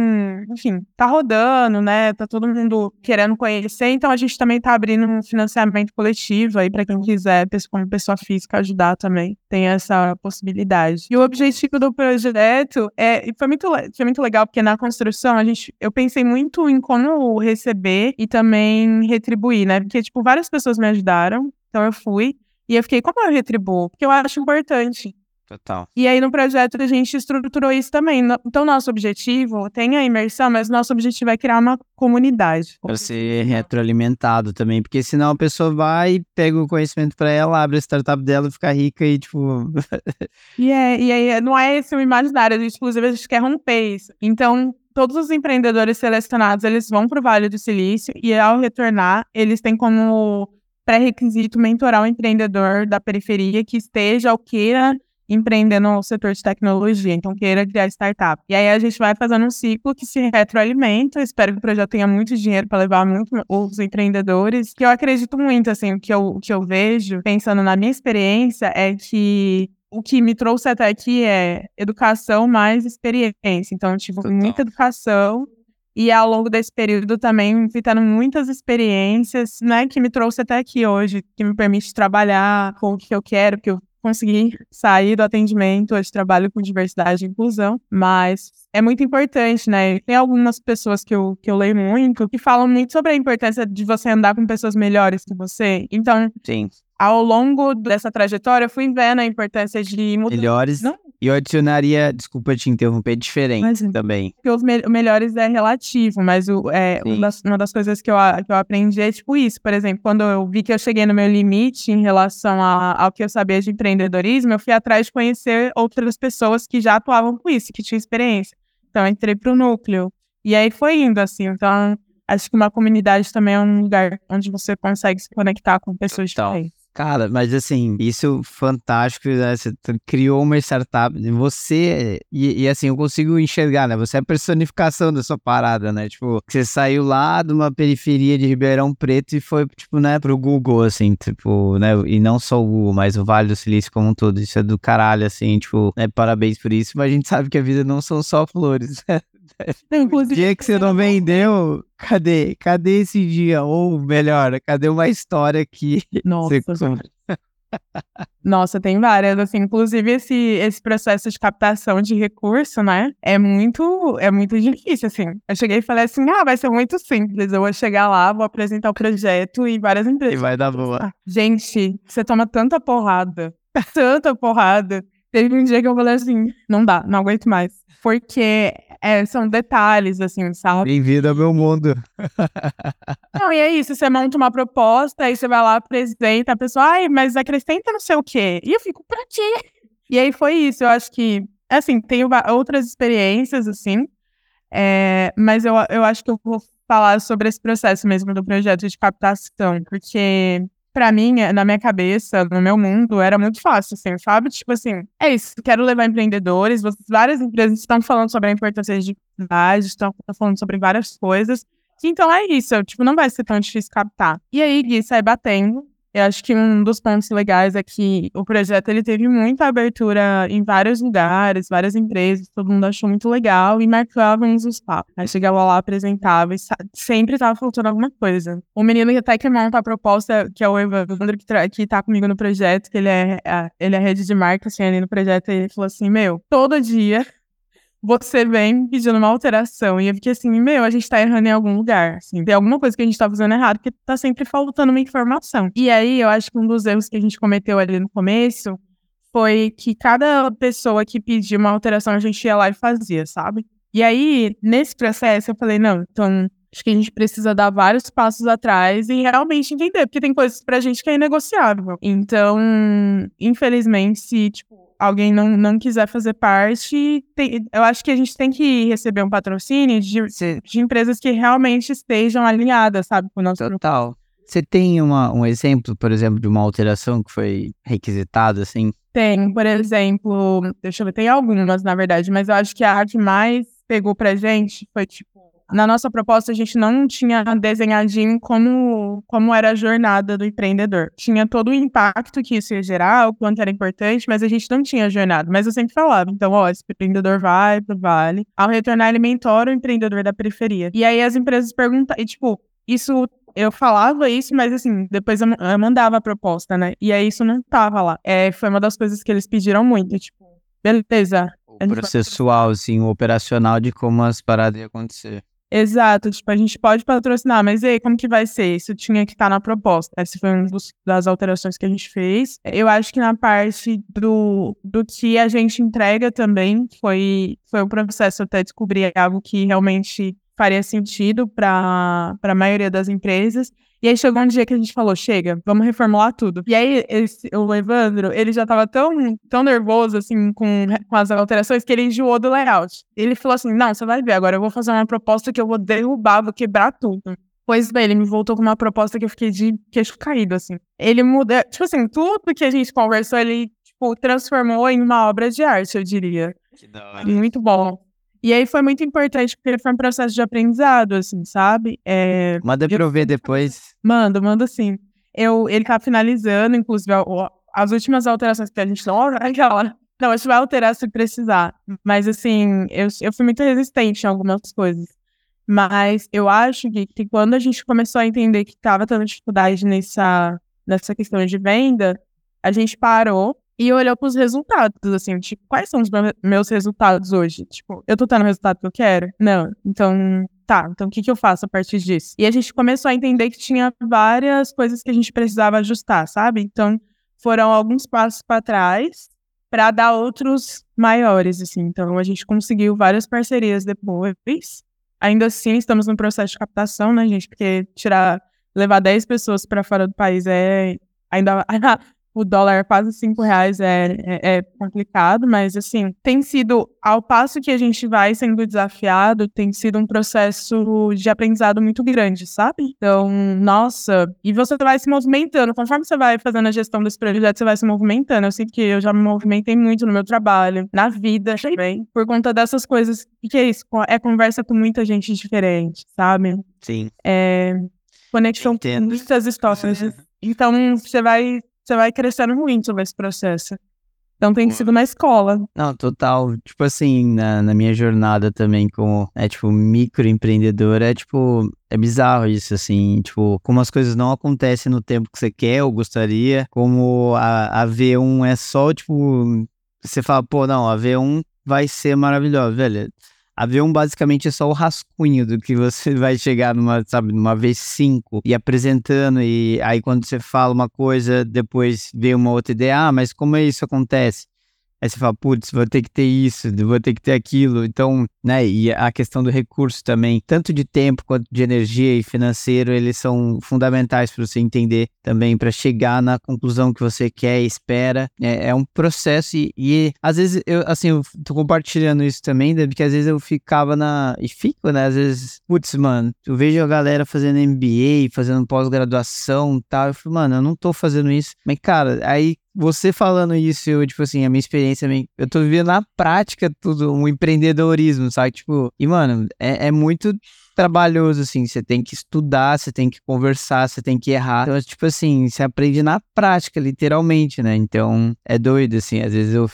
enfim, tá rodando, né? Tá todo mundo querendo conhecer. Então a gente também tá abrindo um financiamento coletivo aí para quem quiser, como pessoa física, ajudar também. Tem essa possibilidade. E o objetivo do projeto é, foi muito, foi muito legal, porque na construção a gente, eu pensei muito em como receber e também retribuir, né? Porque, tipo, várias pessoas me ajudaram, então eu fui. E eu fiquei, como eu retribuo? Porque eu acho importante. Total. E aí no projeto a gente estruturou isso também. Então nosso objetivo tem a imersão, mas nosso objetivo é criar uma comunidade. Para ser retroalimentado também, porque senão a pessoa vai, pega o conhecimento para ela, abre a startup dela, fica rica e tipo. e, é, e aí não é esse o imaginário, a gente, inclusive a gente quer romper isso. Então todos os empreendedores selecionados, eles vão para o Vale do Silício e ao retornar, eles têm como pré-requisito mentorar um empreendedor da periferia que esteja ou queira empreender no setor de tecnologia, então queira criar startup. E aí a gente vai fazendo um ciclo que se retroalimenta. Espero que o projeto tenha muito dinheiro para levar muito os empreendedores, que eu acredito muito, assim, o que eu, o que eu vejo, pensando na minha experiência, é que o que me trouxe até aqui é educação mais experiência. Então, eu tive Total. muita educação e ao longo desse período também fui tendo muitas experiências, né, que me trouxe até aqui hoje, que me permite trabalhar com o que eu quero, que eu consegui sair do atendimento, hoje trabalho com diversidade e inclusão, mas é muito importante, né? Tem algumas pessoas que eu, que eu leio muito que falam muito sobre a importância de você andar com pessoas melhores que você. Então, Sim. Ao longo dessa trajetória, eu fui vendo a importância de mudar. Melhores. Não, e eu adicionaria, desculpa te interromper, diferente mas, também. Porque os me melhores é relativo, mas o, é, uma das, uma, das, coisas que eu, que eu aprendi é tipo isso. Por exemplo, quando eu vi que eu cheguei no meu limite em relação a, ao que eu sabia de empreendedorismo, eu fui atrás de conhecer outras pessoas que já atuavam com isso, que tinham experiência. Então, eu entrei pro núcleo. E aí foi indo, assim. Então, acho que uma comunidade também é um lugar onde você consegue se conectar com pessoas Total. diferentes. Cara, mas assim, isso fantástico, né? Você criou uma startup, você, e, e, assim, eu consigo enxergar, né? Você é a personificação dessa parada, né? Tipo, você saiu lá de uma periferia de Ribeirão Preto e foi, tipo, né, pro Google, assim, tipo, né? E não só o Google, mas o Vale do Silício como um todo. Isso é do caralho, assim, tipo, né? Parabéns por isso, mas a gente sabe que a vida não são só flores, né? Inclusive, dia que você não vendeu, cadê? Cadê esse dia? Ou melhor, cadê uma história que Nossa. Nossa, tem várias, assim, inclusive esse, esse processo de captação de recurso, né, é muito, é muito difícil, assim. Eu cheguei e falei assim, ah, vai ser muito simples, eu vou chegar lá, vou apresentar o projeto e várias empresas. E vai dar boa. Gente, você toma tanta porrada, tanta porrada. Teve um dia que eu falei assim, não dá, não aguento mais. Porque é, são detalhes, assim, sabe? Bem-vindo ao meu mundo. não, e é isso, você monta uma proposta, aí você vai lá, apresenta, a pessoa, ai, mas acrescenta não sei o quê. E eu fico, pra quê? E aí foi isso, eu acho que, assim, tenho outras experiências, assim, é, mas eu, eu acho que eu vou falar sobre esse processo mesmo do projeto de captação, porque para mim, é, na minha cabeça, no meu mundo, era muito fácil, assim, sabe? Tipo assim, é isso, quero levar empreendedores, várias empresas estão falando sobre a importância de diversidade, estão falando sobre várias coisas. Então é isso, tipo, não vai ser tão difícil captar. E aí, Gui sai batendo, eu acho que um dos pontos legais é que o projeto ele teve muita abertura em vários lugares, várias empresas, todo mundo achou muito legal e marcávamos os papos. Aí chegava lá, apresentava e sempre estava faltando alguma coisa. O menino que até que monta a proposta, que é o Evandro, que, que tá comigo no projeto, que ele é, ele é rede de marketing ali no projeto, ele falou assim, meu, todo dia você vem pedindo uma alteração. E eu fiquei assim, meu, a gente tá errando em algum lugar. Assim, tem alguma coisa que a gente tá fazendo errado, porque tá sempre faltando uma informação. E aí, eu acho que um dos erros que a gente cometeu ali no começo foi que cada pessoa que pediu uma alteração, a gente ia lá e fazia, sabe? E aí, nesse processo, eu falei, não, então acho que a gente precisa dar vários passos atrás e realmente entender, porque tem coisas pra gente que é inegociável. Então, infelizmente, se, tipo, alguém não, não quiser fazer parte, tem, eu acho que a gente tem que receber um patrocínio de, de empresas que realmente estejam alinhadas, sabe, com o nosso Total. Você tem uma, um exemplo, por exemplo, de uma alteração que foi requisitada, assim? Tem, por exemplo, deixa eu ver, tem algumas, na verdade, mas eu acho que a que mais pegou pra gente foi, tipo, na nossa proposta, a gente não tinha desenhadinho como, como era a jornada do empreendedor. Tinha todo o impacto que isso ia gerar, o quanto era importante, mas a gente não tinha jornada. Mas eu sempre falava, então, ó, esse empreendedor vai pro Vale. Ao retornar, ele mentora o empreendedor da periferia. E aí as empresas perguntam, e tipo, isso eu falava isso, mas assim, depois eu, mandava a proposta, né? E aí isso não tava lá. É, foi uma das coisas que eles pediram muito, tipo, beleza. O processual, assim, o operacional de como as paradas iam acontecer. Exato, tipo, a gente pode patrocinar, mas aí, como que vai ser? Isso tinha que estar tá na proposta. Essa foi uma das alterações que a gente fez. Eu acho que na parte do, do que a gente entrega também foi, foi um processo até descobrir algo que realmente faria sentido para a maioria das empresas. E aí chegou um dia que a gente falou, chega, vamos reformular tudo. E aí esse, o Evandro, ele já tava tão, tão nervoso, assim, com, com as alterações, que ele enjoou do layout. Ele falou assim, não, você vai ver, agora eu vou fazer uma proposta que eu vou derrubar, vou quebrar tudo. Pois bem, ele me voltou com uma proposta que eu fiquei de queixo caído, assim. Ele muda, tipo assim, tudo que a gente conversou, ele, tipo, transformou em uma obra de arte, eu diria. Que da hora. Muito bom. E aí foi muito importante, porque foi um processo de aprendizado, assim, sabe? É, Manda pra eu ver depois. Manda, manda sim. Eu, ele tá finalizando, inclusive, as últimas alterações que a gente não. Aquela. Não, a gente vai alterar se precisar. Mas, assim, eu, eu fui muito resistente em algumas coisas. Mas eu acho que, que quando a gente começou a entender que estava tendo dificuldade nessa, nessa questão de venda, a gente parou e olhou para os resultados, assim, tipo, quais são os meus resultados hoje? Tipo, eu tô tendo o resultado que eu quero? Não. Então, tá, então o que, que eu faço a partir disso? E a gente começou a entender que tinha várias coisas que a gente precisava ajustar, sabe? Então, foram alguns passos para trás para dar outros maiores, assim. Então, a gente conseguiu várias parcerias depois. Ainda assim, estamos no processo de captação, né, gente? Porque tirar, levar 10 pessoas para fora do país é ainda o dólar quase cinco reais é, é, é, complicado, mas assim, tem sido, ao passo que a gente vai sendo desafiado, tem sido um processo de aprendizado muito grande, sabe? Então, nossa, e você vai se movimentando, conforme você vai fazendo a gestão desse projeto, você vai se movimentando. Eu sinto que eu já me movimentei muito no meu trabalho, na vida também, por conta dessas coisas. O que é isso? É conversa com muita gente diferente, sabe? Sim. É conexão com muitas histórias. Então, você vai você vai crescendo muito nesse processo. Então tem sido uma escola. Não, total. Tipo assim, na, na minha jornada também como, é, tipo, microempreendedor, é tipo, é bizarro isso, assim, tipo, como as coisas não acontecem no tempo que você quer ou gostaria, como a, a V1 é só, tipo, você fala, pô, não, a V1 vai ser maravilhosa, velho. A V1 basicamente é só o rascunho do que você vai chegar numa, sabe, numa V5 e apresentando, e aí quando você fala uma coisa, depois vê uma outra ideia, ah, mas como isso acontece? Aí você fala, putz, vou ter que ter isso, vou ter que ter aquilo. Então, né, e a questão do recurso também, tanto de tempo quanto de energia e financeiro, eles são fundamentais para você entender também, para chegar na conclusão que você quer espera. É, é um processo e, e, às vezes, eu, assim, eu tô compartilhando isso também, porque às vezes eu ficava na. E fico, né, às vezes, putz, mano, eu vejo a galera fazendo MBA, fazendo pós-graduação e tal. Eu falo, mano, eu não tô fazendo isso. Mas, cara, aí você falando isso, eu, tipo assim, a minha experiência, eu tô vivendo na prática tudo, um empreendedorismo, sabe? Tipo, e, mano, é, é muito trabalhoso, assim, você tem que estudar, você tem que conversar, você tem que errar. Então, tipo assim, você aprende na prática, literalmente, né? Então, é doido, assim, às vezes eu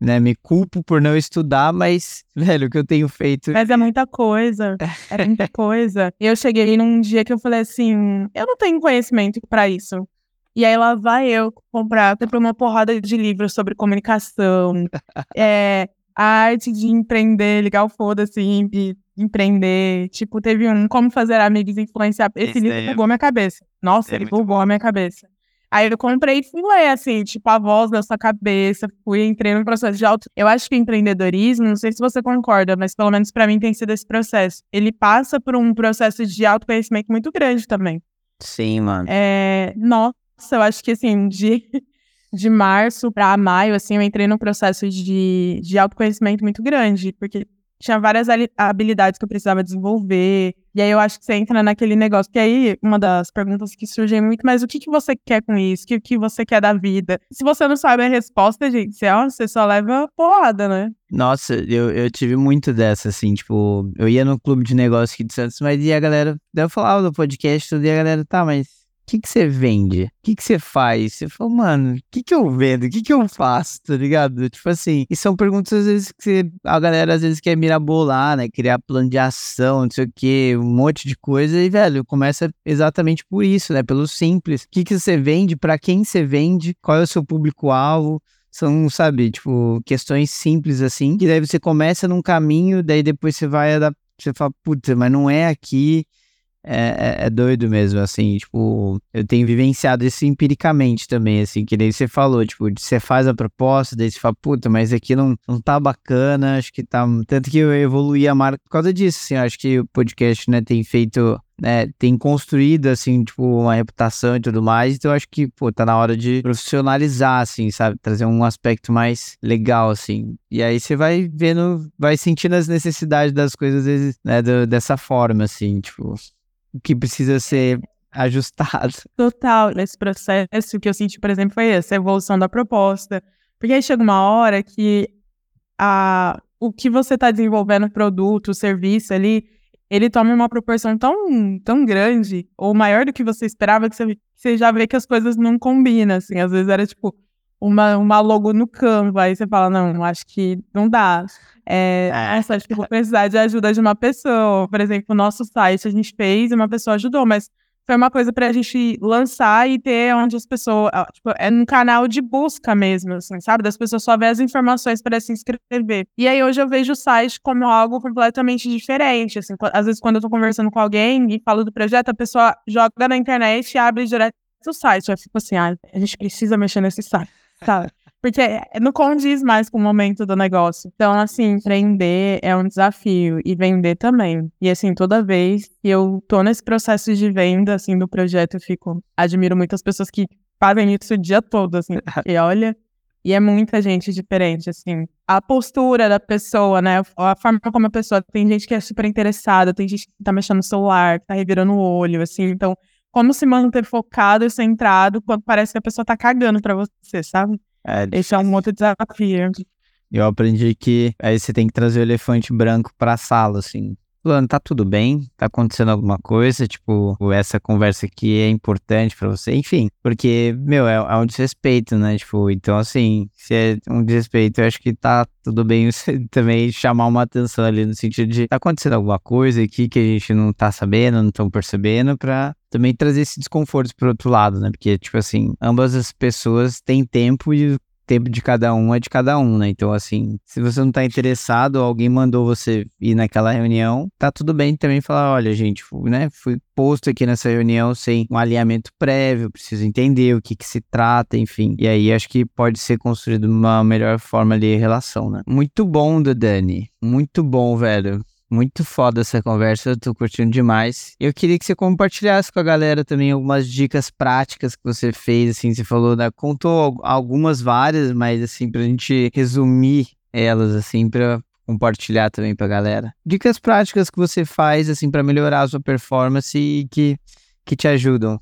né, me culpo por não estudar, mas, velho, o que eu tenho feito. Mas é muita coisa. É muita coisa. E eu cheguei num dia que eu falei assim: eu não tenho conhecimento para isso. E aí lá vai eu comprar tipo, uma porrada de livros sobre comunicação, é, a arte de empreender, ligar o foda-se, e empreender. Tipo, teve um Como Fazer Amigos Influenciar. Esse, livro bugou é... minha cabeça. Nossa, é ele bugou a minha cabeça. Aí eu comprei e fui ler, assim, tipo, a voz da sua cabeça, fui, entrei no processo de auto... Eu acho que empreendedorismo, não sei se você concorda, mas pelo menos para mim tem sido esse processo. Ele passa por um processo de autoconhecimento muito grande também. Sim, mano. É... Nossa, eu acho que assim, de, de março para maio, assim, eu entrei num processo de, de autoconhecimento muito grande, porque tinha várias habilidades que eu precisava desenvolver. E aí eu acho que você entra naquele negócio. Que aí, uma das perguntas que surgem muito, mas o que, que você quer com isso? O que, que você quer da vida? Se você não sabe a resposta, gente, você, ó, você só leva porrada, né? Nossa, eu, eu tive muito dessa, assim, tipo, eu ia no clube de negócio aqui de Santos, mas e a galera, eu falava do podcast, tudo, e a galera, tá, mas que que você vende? O que que você faz? Você fala, mano, o que que eu vendo? O que que eu faço? Tá ligado? Tipo assim, e são perguntas às vezes que você, a galera às vezes quer mirabolar, né? Criar plano de ação, não sei o que, um monte de coisa e, velho, começa exatamente por isso, né? Pelo simples. O que que você vende? Para quem você vende? Qual é o seu público-alvo? São, sabe, tipo, questões simples assim, que daí você começa num caminho, daí depois você vai adaptar, você fala, puta, mas não é aqui, é, é, é, doido mesmo, assim, tipo, eu tenho vivenciado isso empiricamente também, assim, que nem você falou, tipo, você faz a proposta, daí você fala, puta, mas aqui não, não tá bacana, acho que tá, tanto que eu evoluí a marca por causa disso, assim, acho que o podcast, né, tem feito, né, tem construído, assim, tipo, uma reputação e tudo mais, então acho que, pô, tá na hora de profissionalizar, assim, sabe, trazer um aspecto mais legal, assim, e aí você vai vendo, vai sentindo as necessidades das coisas, às vezes, né, do, dessa forma, assim, tipo que precisa ser ajustado. Total, nesse processo que eu senti, por exemplo, foi essa evolução da proposta. Porque aí chega uma hora que a, o que você está desenvolvendo, produto, serviço ali, ele toma uma proporção tão, tão grande, ou maior do que você esperava, que você, você já vê que as coisas não combinam, assim. Às vezes era, tipo, uma, uma logo no Canva, aí você fala, não, acho que não dá. É, é. Essa, acho que vou precisar de ajuda de uma pessoa. Por exemplo, o nosso site a gente fez e uma pessoa ajudou, mas foi uma coisa pra gente lançar e ter onde as pessoas. Ah, tipo, é um canal de busca mesmo, assim, sabe? Das pessoas só ver as informações para se inscrever. E aí hoje eu vejo o site como algo completamente diferente. Assim, às vezes, quando eu tô conversando com alguém e falo do projeto, a pessoa joga na internet e abre direto o site. Eu fico assim, ah, a gente precisa mexer nesse site. Tá. Porque não condiz mais com o momento do negócio. Então, assim, empreender é um desafio e vender também. E, assim, toda vez que eu tô nesse processo de venda, assim, do projeto, eu fico. Admiro muitas pessoas que fazem isso o dia todo, assim. e olha, e é muita gente diferente, assim. A postura da pessoa, né? A forma como a pessoa. Tem gente que é super interessada, tem gente que tá mexendo no celular, que tá revirando o olho, assim. Então, como se manter focado e centrado quando parece que a pessoa tá cagando pra você, sabe? É, Esse é um outro desafio. Eu aprendi que aí você tem que trazer o elefante branco pra sala, assim. Tá tudo bem? Tá acontecendo alguma coisa? Tipo, essa conversa aqui é importante para você? Enfim, porque, meu, é, é, um desrespeito, né? Tipo, então, assim, se é um desrespeito, eu acho que tá tudo bem você também chamar uma atenção ali no sentido de tá acontecendo alguma coisa aqui que a gente não tá sabendo, não estão percebendo, pra também trazer esse desconforto pro outro lado, né? Porque, tipo assim, ambas as pessoas têm tempo e tempo de cada um é de cada um, né? Então, assim, se você não tá interessado, alguém mandou você ir naquela reunião, tá tudo bem também falar, olha, gente, né, fui posto aqui nessa reunião sem um alinhamento prévio, preciso entender o que que se trata, enfim. E aí acho que pode ser construído uma melhor forma de relação, né? Muito bom, Dani. Muito bom, velho. Muito foda essa conversa, eu tô curtindo demais. Eu queria que você compartilhasse com a galera também algumas dicas práticas que você fez, assim, você falou, né? Contou algumas várias, mas assim, pra gente resumir elas, assim, pra compartilhar também pra galera. Dicas práticas que você faz, assim, para melhorar a sua performance e que, que te ajudam.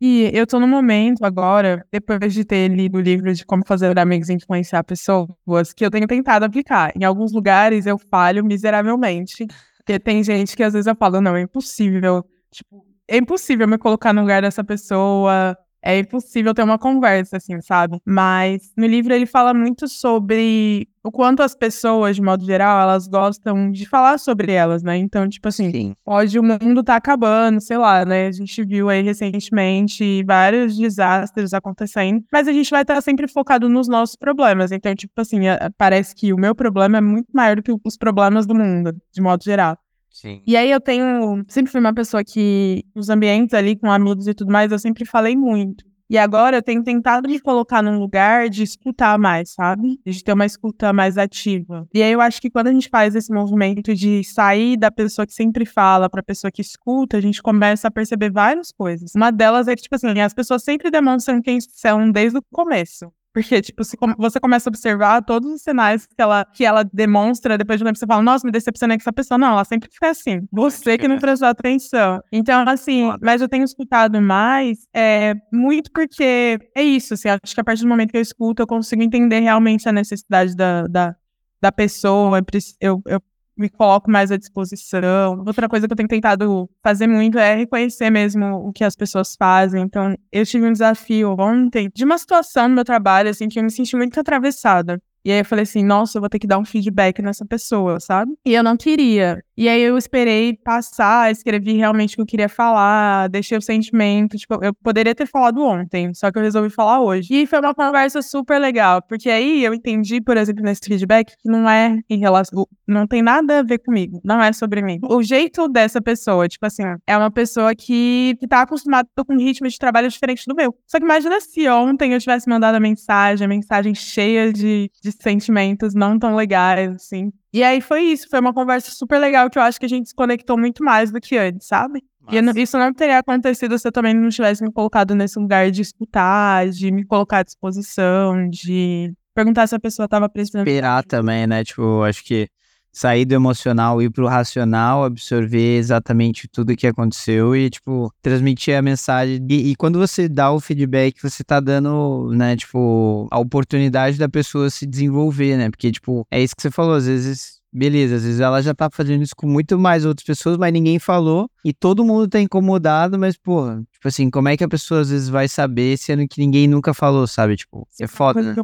E eu tô no momento agora, depois de ter lido o livro de como fazer amigos influenciar pessoas, que eu tenho tentado aplicar. Em alguns lugares eu falho miseravelmente, porque tem gente que às vezes eu falo, não, é impossível, tipo, é impossível me colocar no lugar dessa pessoa, é impossível ter uma conversa, assim, sabe? Mas no livro ele fala muito sobre o quanto as pessoas, de modo geral, elas gostam de falar sobre elas, né? Então, tipo assim, Sim. pode o mundo tá acabando, sei lá, né? A gente viu aí recentemente vários desastres acontecendo, mas a gente vai estar sempre focado nos nossos problemas. Então, tipo assim, parece que o meu problema é muito maior do que os problemas do mundo, de modo geral. Sim. E aí eu tenho. Sempre fui uma pessoa que, nos ambientes ali, com amigos e tudo mais, eu sempre falei muito. E agora eu tenho tentado me colocar num lugar de escutar mais, sabe? De ter uma escuta mais ativa. E aí eu acho que quando a gente faz esse movimento de sair da pessoa que sempre fala para a pessoa que escuta, a gente começa a perceber várias coisas. Uma delas é que, tipo assim, as pessoas sempre demonstram quem são desde o começo. Porque, tipo, se você começa a observar todos os sinais que ela, que ela demonstra, depois de um tempo você fala, nossa, me decepcionei com essa pessoa. Não, ela sempre fica assim. Você que não prestou atenção. Então, assim, mas eu tenho escutado mais, é, muito porque é isso, assim, acho que a partir do momento que eu escuto, eu consigo entender realmente a necessidade da, da, da pessoa. Eu, eu me coloco mais à disposição. Outra coisa que eu tenho tentado fazer muito é reconhecer mesmo o que as pessoas fazem. Então, eu tive um desafio ontem de uma situação no meu trabalho, assim, que eu me senti muito atravessada. E aí eu falei assim, nossa, eu vou ter que dar um feedback nessa pessoa, sabe? E eu não queria. E aí eu esperei passar, escrevi realmente o que eu queria falar, deixei o sentimento, tipo, eu poderia ter falado ontem, só que eu resolvi falar hoje. E foi uma conversa super legal, porque aí eu entendi, por exemplo, nesse feedback, que não é em relação, não tem nada a ver comigo, não é sobre mim. O jeito dessa pessoa, tipo assim, é uma pessoa que, que tá acostumada com um ritmo de trabalho diferente do meu. Só que imagina se ontem eu tivesse mandado a mensagem, a mensagem cheia de, de sentimentos não tão legais, assim. E aí foi isso, foi uma conversa super legal que eu acho que a gente se conectou muito mais do que antes, sabe? Mas... E isso não teria acontecido se eu também não tivesse me colocado nesse lugar de escutar, de me colocar à disposição, de perguntar se a pessoa estava precisando. Esperar também, né? Tipo, acho que sair do emocional, ir pro racional, absorver exatamente tudo o que aconteceu e, tipo, transmitir a mensagem. E, e, quando você dá o feedback, você tá dando, né, tipo, a oportunidade da pessoa se desenvolver, né? Porque, tipo, é isso que você falou, às vezes beleza, às vezes ela já tá fazendo isso com muito mais outras pessoas, mas ninguém falou, e todo mundo tá incomodado, mas, porra, tipo assim, como é que a pessoa às vezes vai saber, sendo que ninguém nunca falou, sabe? Tipo, é foda, né?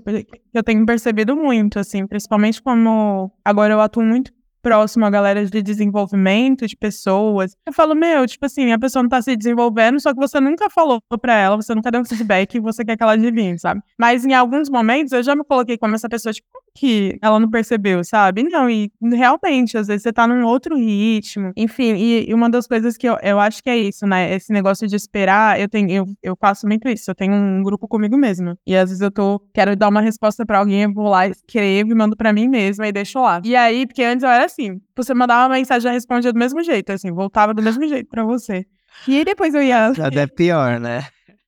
Eu tenho percebido muito, assim, principalmente como agora eu atuo muito próximo a galera de desenvolvimento de pessoas. Eu falo, meu, tipo assim, a pessoa não tá se desenvolvendo, só que você nunca falou pra ela, você nunca deu um feedback e você quer que ela adivinhe, sabe? Mas em alguns momentos eu já me coloquei como essa pessoa, tipo, que ela não percebeu, sabe? Não, e realmente, às vezes você tá num outro ritmo. Enfim, e, e uma das coisas que eu, eu acho que é isso, né? Esse negócio de esperar, eu tenho, eu, eu faço muito isso. Eu tenho um grupo comigo mesmo. E às vezes eu tô, quero dar uma resposta pra alguém, eu vou lá, escrevo e mando pra mim mesma e deixo lá. E aí, porque antes eu era assim, você mandava uma mensagem, já respondia do mesmo jeito, assim, voltava do mesmo jeito pra você. E aí depois eu ia. Já é pior, né?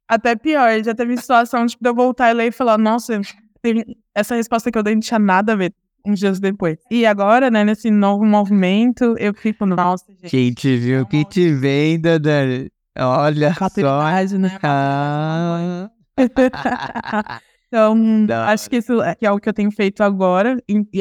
Até pior, já teve situação tipo, de eu voltar e ler e falar, nossa, essa resposta que eu dei não tinha nada a ver uns dias depois. E agora, né, nesse novo movimento, eu fico, nossa, gente. Quem te viu, que te venda, Dani. Olha só. né? Ah. Então, acho que isso é, que é o que eu tenho feito agora.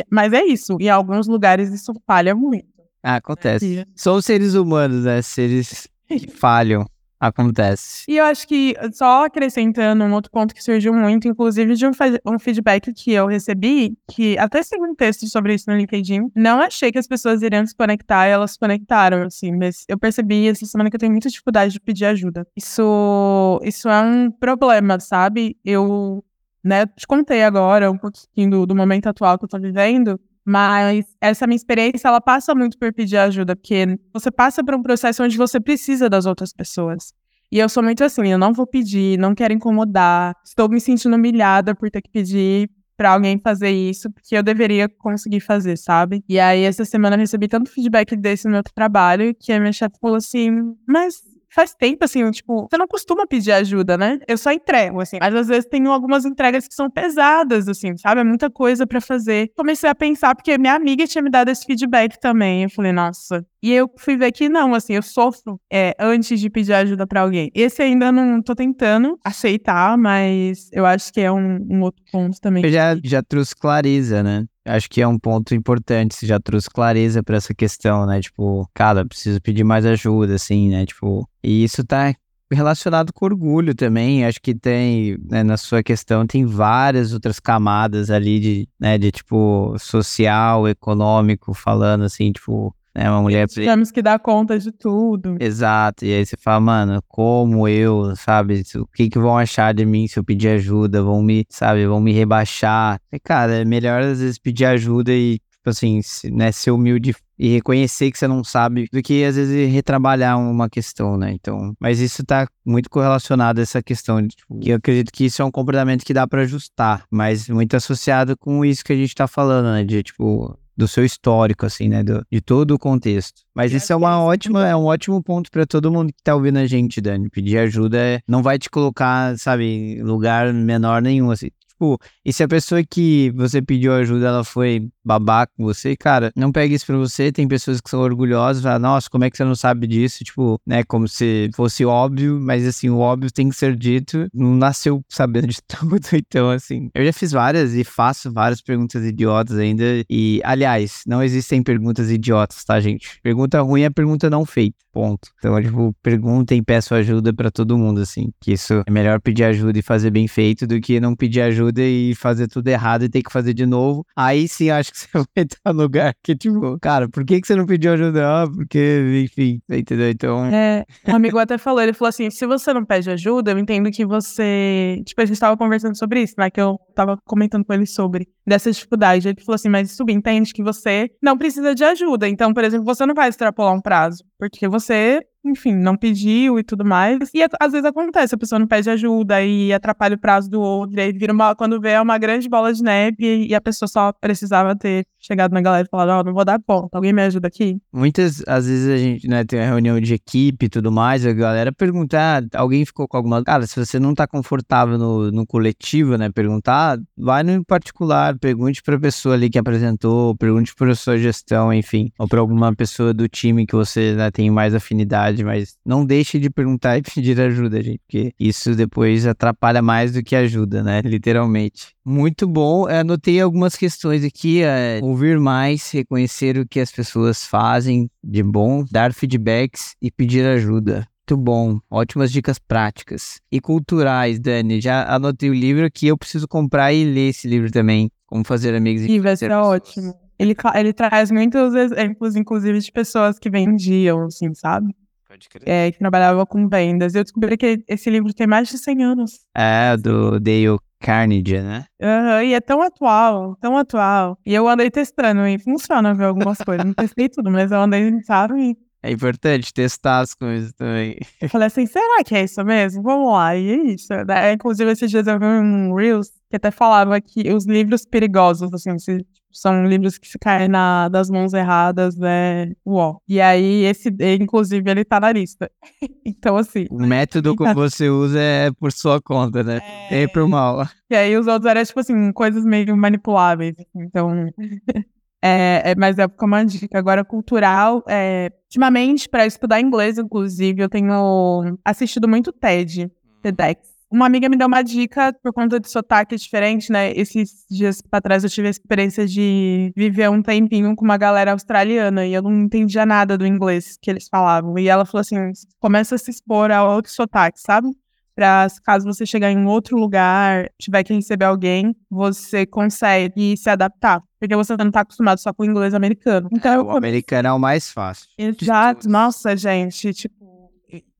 Mas é isso. Em alguns lugares isso falha muito. Ah, Acontece. E- São seres humanos, né? Seres que falham. Acontece. E eu acho que, só acrescentando um outro ponto que surgiu muito, inclusive de um, um feedback que eu recebi, que até segui um texto sobre isso no LinkedIn, não achei que as pessoas iriam se conectar e elas se conectaram, assim, mas eu percebi essa semana que eu tenho muita dificuldade de pedir ajuda. Isso, isso é um problema, sabe? Eu, né, te contei agora um pouquinho do, do momento atual que eu tô vivendo, mas essa minha experiência, ela passa muito por pedir ajuda, porque você passa por um processo onde você precisa das outras pessoas. E eu sou muito assim, eu não vou pedir, não quero incomodar, estou me sentindo humilhada por ter que pedir pra alguém fazer isso, porque eu deveria conseguir fazer, sabe? E aí, essa semana eu recebi tanto feedback desse no meu trabalho, que a minha chefe falou assim, mas faz tempo, assim, tipo, você não costuma pedir ajuda, né? Eu só entrego, assim. Mas às vezes tem algumas entregas que são pesadas, assim, sabe? É muita coisa pra fazer. Comecei a pensar, porque minha amiga tinha me dado esse feedback também. Eu falei, nossa. E eu fui ver que não, assim, eu sofro é, antes de pedir ajuda pra alguém. Esse ainda não tô tentando aceitar, mas eu acho que é um, um outro ponto também. Eu já, já trouxe clareza, né? Acho que é um ponto importante, você já trouxe clareza pra essa questão, né? Tipo, cara, preciso pedir mais ajuda, assim, né? Tipo, e isso tá relacionado com orgulho também. Acho que tem, né, na sua questão, tem várias outras camadas ali de, né, de tipo, social, econômico, falando assim, tipo, né, uma mulher. pre- Tivemos que dar conta de tudo. Exato, e aí você fala, mano, como eu, sabe, o que que vão achar de mim se eu pedir ajuda, vão me, sabe, vão me rebaixar. E, cara, é melhor às vezes pedir ajuda e, tipo assim, né, ser humilde e reconhecer que você não sabe, do que às vezes retrabalhar uma questão, né, então, mas isso tá muito correlacionado a essa questão, de, tipo, que eu acredito que isso é um comportamento que dá pra ajustar, mas muito associado com isso que a gente tá falando, né, de, tipo, do seu histórico, assim, né? do- de todo o contexto. Mas isso é uma ótima, é um ótimo ponto pra todo mundo que tá ouvindo a gente, Dani. Pedir ajuda é, não vai te colocar, sabe, em lugar menor nenhum, assim. Tipo, e se a pessoa que você pediu ajuda, ela foi babaca com você, cara, não pegue isso pra você. Tem pessoas que são orgulhosas, falam, nossa, como é que você não sabe disso? Tipo, né, como se fosse óbvio, mas assim, o óbvio tem que ser dito. Não nasceu sabendo de tudo, então assim. Eu já fiz várias e faço várias perguntas idiotas ainda. E, aliás, não existem perguntas idiotas, tá, gente? Pergunta ruim é pergunta não feita. Ponto. Então, tipo, perguntem peço ajuda pra todo mundo, assim. Que isso é melhor pedir ajuda e fazer bem feito do que não pedir ajuda e fazer tudo errado e ter que fazer de novo. Aí sim acho que você vai estar no lugar que, tipo, cara, por que, que você não pediu ajuda? Ah, porque, enfim, entendeu? Então. É, um amigo até falou, ele falou assim, se você não pede ajuda, eu entendo que você... Tipo, a gente tava conversando sobre isso, né? Que eu tava comentando com ele sobre dessa dificuldade. Ele falou assim, mas subentende que você não precisa de ajuda. Então, por exemplo, você não vai extrapolar um prazo, porque você, enfim, não pediu e tudo mais. E às vezes acontece, a pessoa não pede ajuda e atrapalha o prazo do outro, e aí vira uma... Quando vê, é uma grande bola de neve e, a pessoa só precisava ter chegado na galera e falado, ó, não vou dar conta, alguém me ajuda aqui? Muitas, às vezes a gente, né, tem uma reunião de equipe e tudo mais, a galera pergunta, ah, alguém ficou com alguma... Cara, se você não tá confortável no, no coletivo, né, perguntar, vai no particular, pergunte pra pessoa ali que apresentou, pergunte pra sua gestão, enfim, ou pra alguma pessoa do time que você, né, tem mais afinidade, mas não deixe de perguntar e pedir ajuda, gente, porque isso depois atrapalha mais do que ajuda, né, literalmente. Muito bom, eu anotei algumas questões aqui, é, ouvir mais, reconhecer o que as pessoas fazem de bom, dar feedbacks e pedir ajuda. Muito bom, ótimas dicas práticas. E culturais, Dani, já anotei o livro que eu preciso comprar e ler esse livro também. Como fazer amigos e vai ser ótimo. Ele, ele traz muitos exemplos, inclusive, de pessoas que vendiam, assim, sabe? Pode crer. É, que trabalhavam com vendas. Eu descobri que esse livro tem mais de 100 anos. É, do Dale Carnegie, né? Aham, e é tão atual, tão atual. E eu andei testando e funciona, viu, algumas coisas. Não testei tudo, mas eu andei, sabe? É importante testar as coisas também. Eu falei assim, será que é isso mesmo? Vamos lá, e é isso. Né? Inclusive, esses dias eu vi um Reels que até falava que os livros perigosos, assim, se, são livros que se caem na, das mãos erradas, né? Uó. E aí, esse, inclusive, ele tá na lista. então, assim. O método que você usa é por sua conta, né? É, é pro mal. E aí, os outros eram, tipo assim, coisas meio manipuláveis. Então. É, é, mas é como uma dica. Agora, cultural, é, ultimamente, para estudar inglês, inclusive, eu tenho assistido muito TED, TEDx. Uma amiga me deu uma dica por conta de sotaque diferente, né? Esses dias para trás eu tive a experiência de viver um tempinho com uma galera australiana e eu não entendia nada do inglês que eles falavam. E ela falou assim: começa a se expor a outros sotaques, sabe? para caso você chegar em outro lugar, tiver que receber alguém, você consegue se adaptar. Porque você não tá acostumado só com o inglês americano. Então, o americano é o mais fácil. Exato. Nossa, gente, tipo,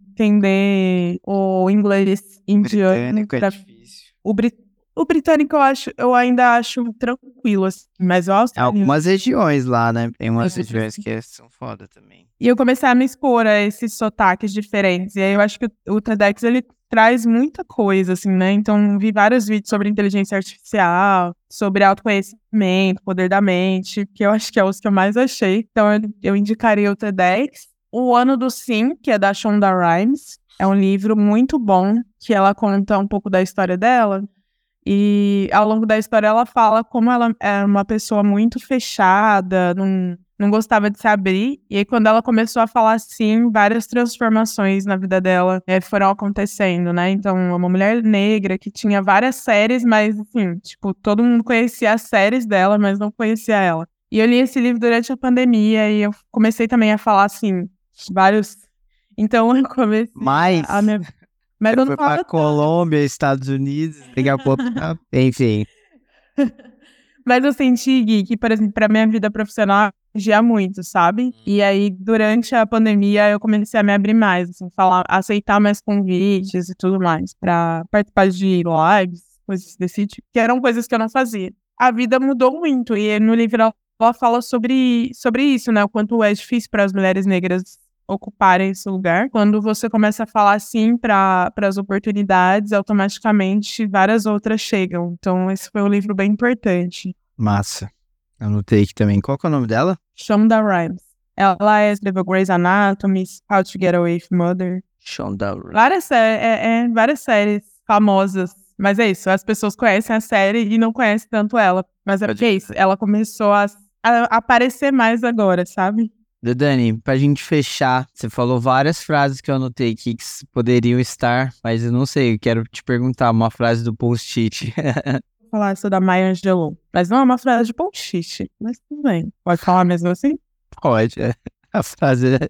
entender o inglês indiano. Britânico é difícil. O, brit... o britânico eu acho, eu ainda acho tranquilo, assim, mas o australiano... Algumas regiões lá, né? Tem umas regiões que são foda também. E eu comecei a me expor a esses sotaques diferentes. E aí eu acho que o TEDx, ele traz muita coisa, assim, né? Então, vi vários vídeos sobre inteligência artificial, sobre autoconhecimento, poder da mente, que eu acho que é os que eu mais achei. Então, eu, eu indicaria o TEDx. O Ano do Sim, que é da Shonda Rhimes. É um livro muito bom, que ela conta um pouco da história dela. E ao longo da história ela fala como ela é uma pessoa muito fechada, num, não gostava de se abrir. E aí, quando ela começou a falar assim, várias transformações na vida dela é, foram acontecendo, né? Então, uma mulher negra que tinha várias séries, mas, assim, tipo, todo mundo conhecia as séries dela, mas não conhecia ela. E eu li esse livro durante a pandemia e eu comecei também a falar, assim, vários. Então, eu comecei. Mais? A minha... Mas eu não Foi pra Colômbia, Estados Unidos, pegar pouco. Enfim. Mas eu senti, Gui, que, por exemplo, pra minha vida profissional,gia muito, sabe? E uhum. aí, durante a pandemia, eu comecei a me abrir mais, assim, falar, aceitar mais convites e tudo mais, para participar de lives, coisas desse tipo, que eram coisas que eu não fazia. A vida mudou muito, e no livro ela fala sobre, sobre isso, né? O quanto é difícil para as mulheres negras ocuparem esse lugar. Quando você começa a falar sim para as oportunidades, automaticamente várias outras chegam. Então, esse foi um livro bem importante. Massa. Anotei aqui também. Qual que é o nome dela? Shonda Rhimes. Ela escreveu Grey's Anatomy, How to Get Away with Mother. Shonda Rhimes. Várias, é, é, várias séries famosas. Mas é isso, as pessoas conhecem a série e não conhecem tanto ela. Mas é porque é isso, ela começou a, a aparecer mais agora, sabe? Dani, pra gente fechar, você falou várias frases que eu anotei aqui que poderiam estar, mas eu não sei, eu quero te perguntar uma frase do post-it. falar essa da Maya Angelou. Mas não é uma frase de post-it, mas tudo bem. Pode falar mesmo assim? Pode. É. A frase é,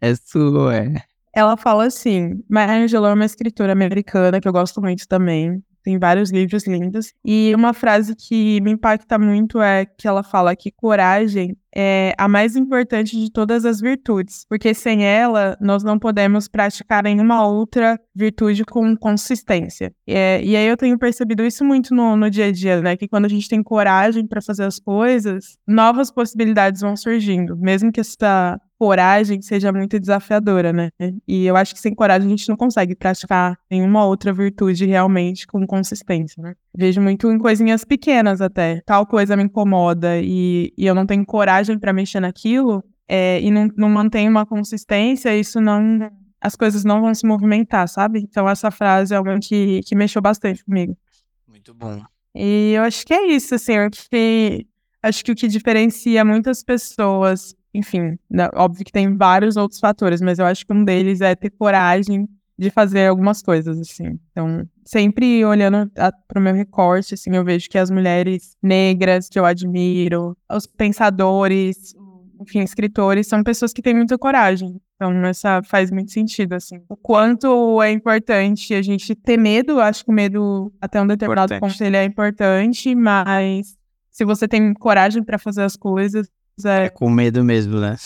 é sua, é. Ela fala assim: Maya Angelou é uma escritora americana que eu gosto muito também. Tem vários livros lindos. E uma frase que me impacta muito é que ela fala que coragem é a mais importante de todas as virtudes, porque sem ela nós não podemos praticar nenhuma outra virtude com consistência. É, e aí eu tenho percebido isso muito no, no dia a dia, né? Que quando a gente tem coragem para fazer as coisas, novas possibilidades vão surgindo, mesmo que essa coragem seja muito desafiadora, né? E eu acho que sem coragem a gente não consegue praticar nenhuma outra virtude realmente com consistência, né? Vejo muito em coisinhas pequenas até. Tal coisa me incomoda e, e eu não tenho coragem para mexer naquilo é, e não, não mantenho uma consistência, isso não. As coisas não vão se movimentar, sabe? Então essa frase é algo que, que mexeu bastante comigo. Muito bom. E eu acho que é isso, assim, eu acho que, acho que o que diferencia muitas pessoas enfim, né, óbvio que tem vários outros fatores, mas eu acho que um deles é ter coragem de fazer algumas coisas, assim. Então, sempre olhando para o meu recorte, assim, eu vejo que as mulheres negras que eu admiro, os pensadores, enfim, escritores, são pessoas que têm muita coragem. Então, essa faz muito sentido, assim. O quanto é importante a gente ter medo, acho que o medo, até um determinado importante. ponto, ele é importante, mas se você tem coragem para fazer as coisas, é, é com medo mesmo, né?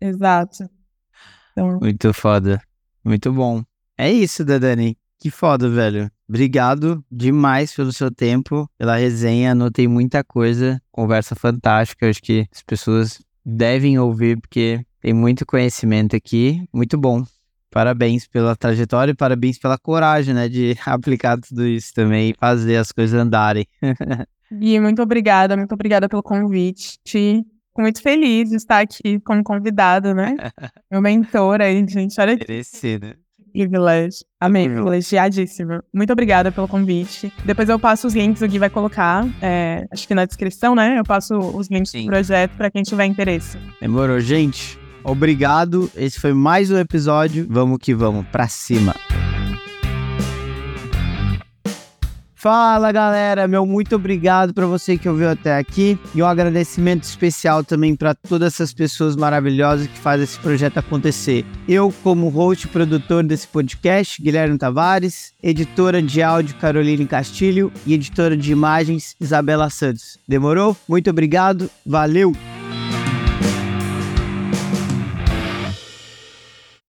Exato. Então... Muito foda. Muito bom. É isso, Dani. Que foda, velho. Obrigado demais pelo seu tempo, pela resenha. Anotei muita coisa. Conversa fantástica. Acho que as pessoas devem ouvir, porque Tem muito conhecimento aqui, muito bom. Parabéns pela trajetória e parabéns pela coragem, né, de aplicar tudo isso também e fazer as coisas andarem. Gui, muito obrigada, muito obrigada pelo convite. Fico muito feliz de estar aqui como convidado, né? Meu mentor aí, gente, olha que Merecido. privilégio. Amém, privilegiadíssimo. Muito obrigada pelo convite. Depois eu passo os links, o Gui vai colocar, é, acho que na descrição, né? Eu passo os links Sim. do projeto para quem tiver interesse. Demorou, gente. Obrigado. Esse foi mais um episódio. Vamos que vamos, pra cima. Fala galera, meu muito obrigado para você que ouviu até aqui e um agradecimento especial também para todas essas pessoas maravilhosas que fazem esse projeto acontecer. Eu, como host e produtor desse podcast, Guilherme Tavares, editora de áudio Caroline Castilho e editora de imagens Isabela Santos. Demorou? Muito obrigado, valeu!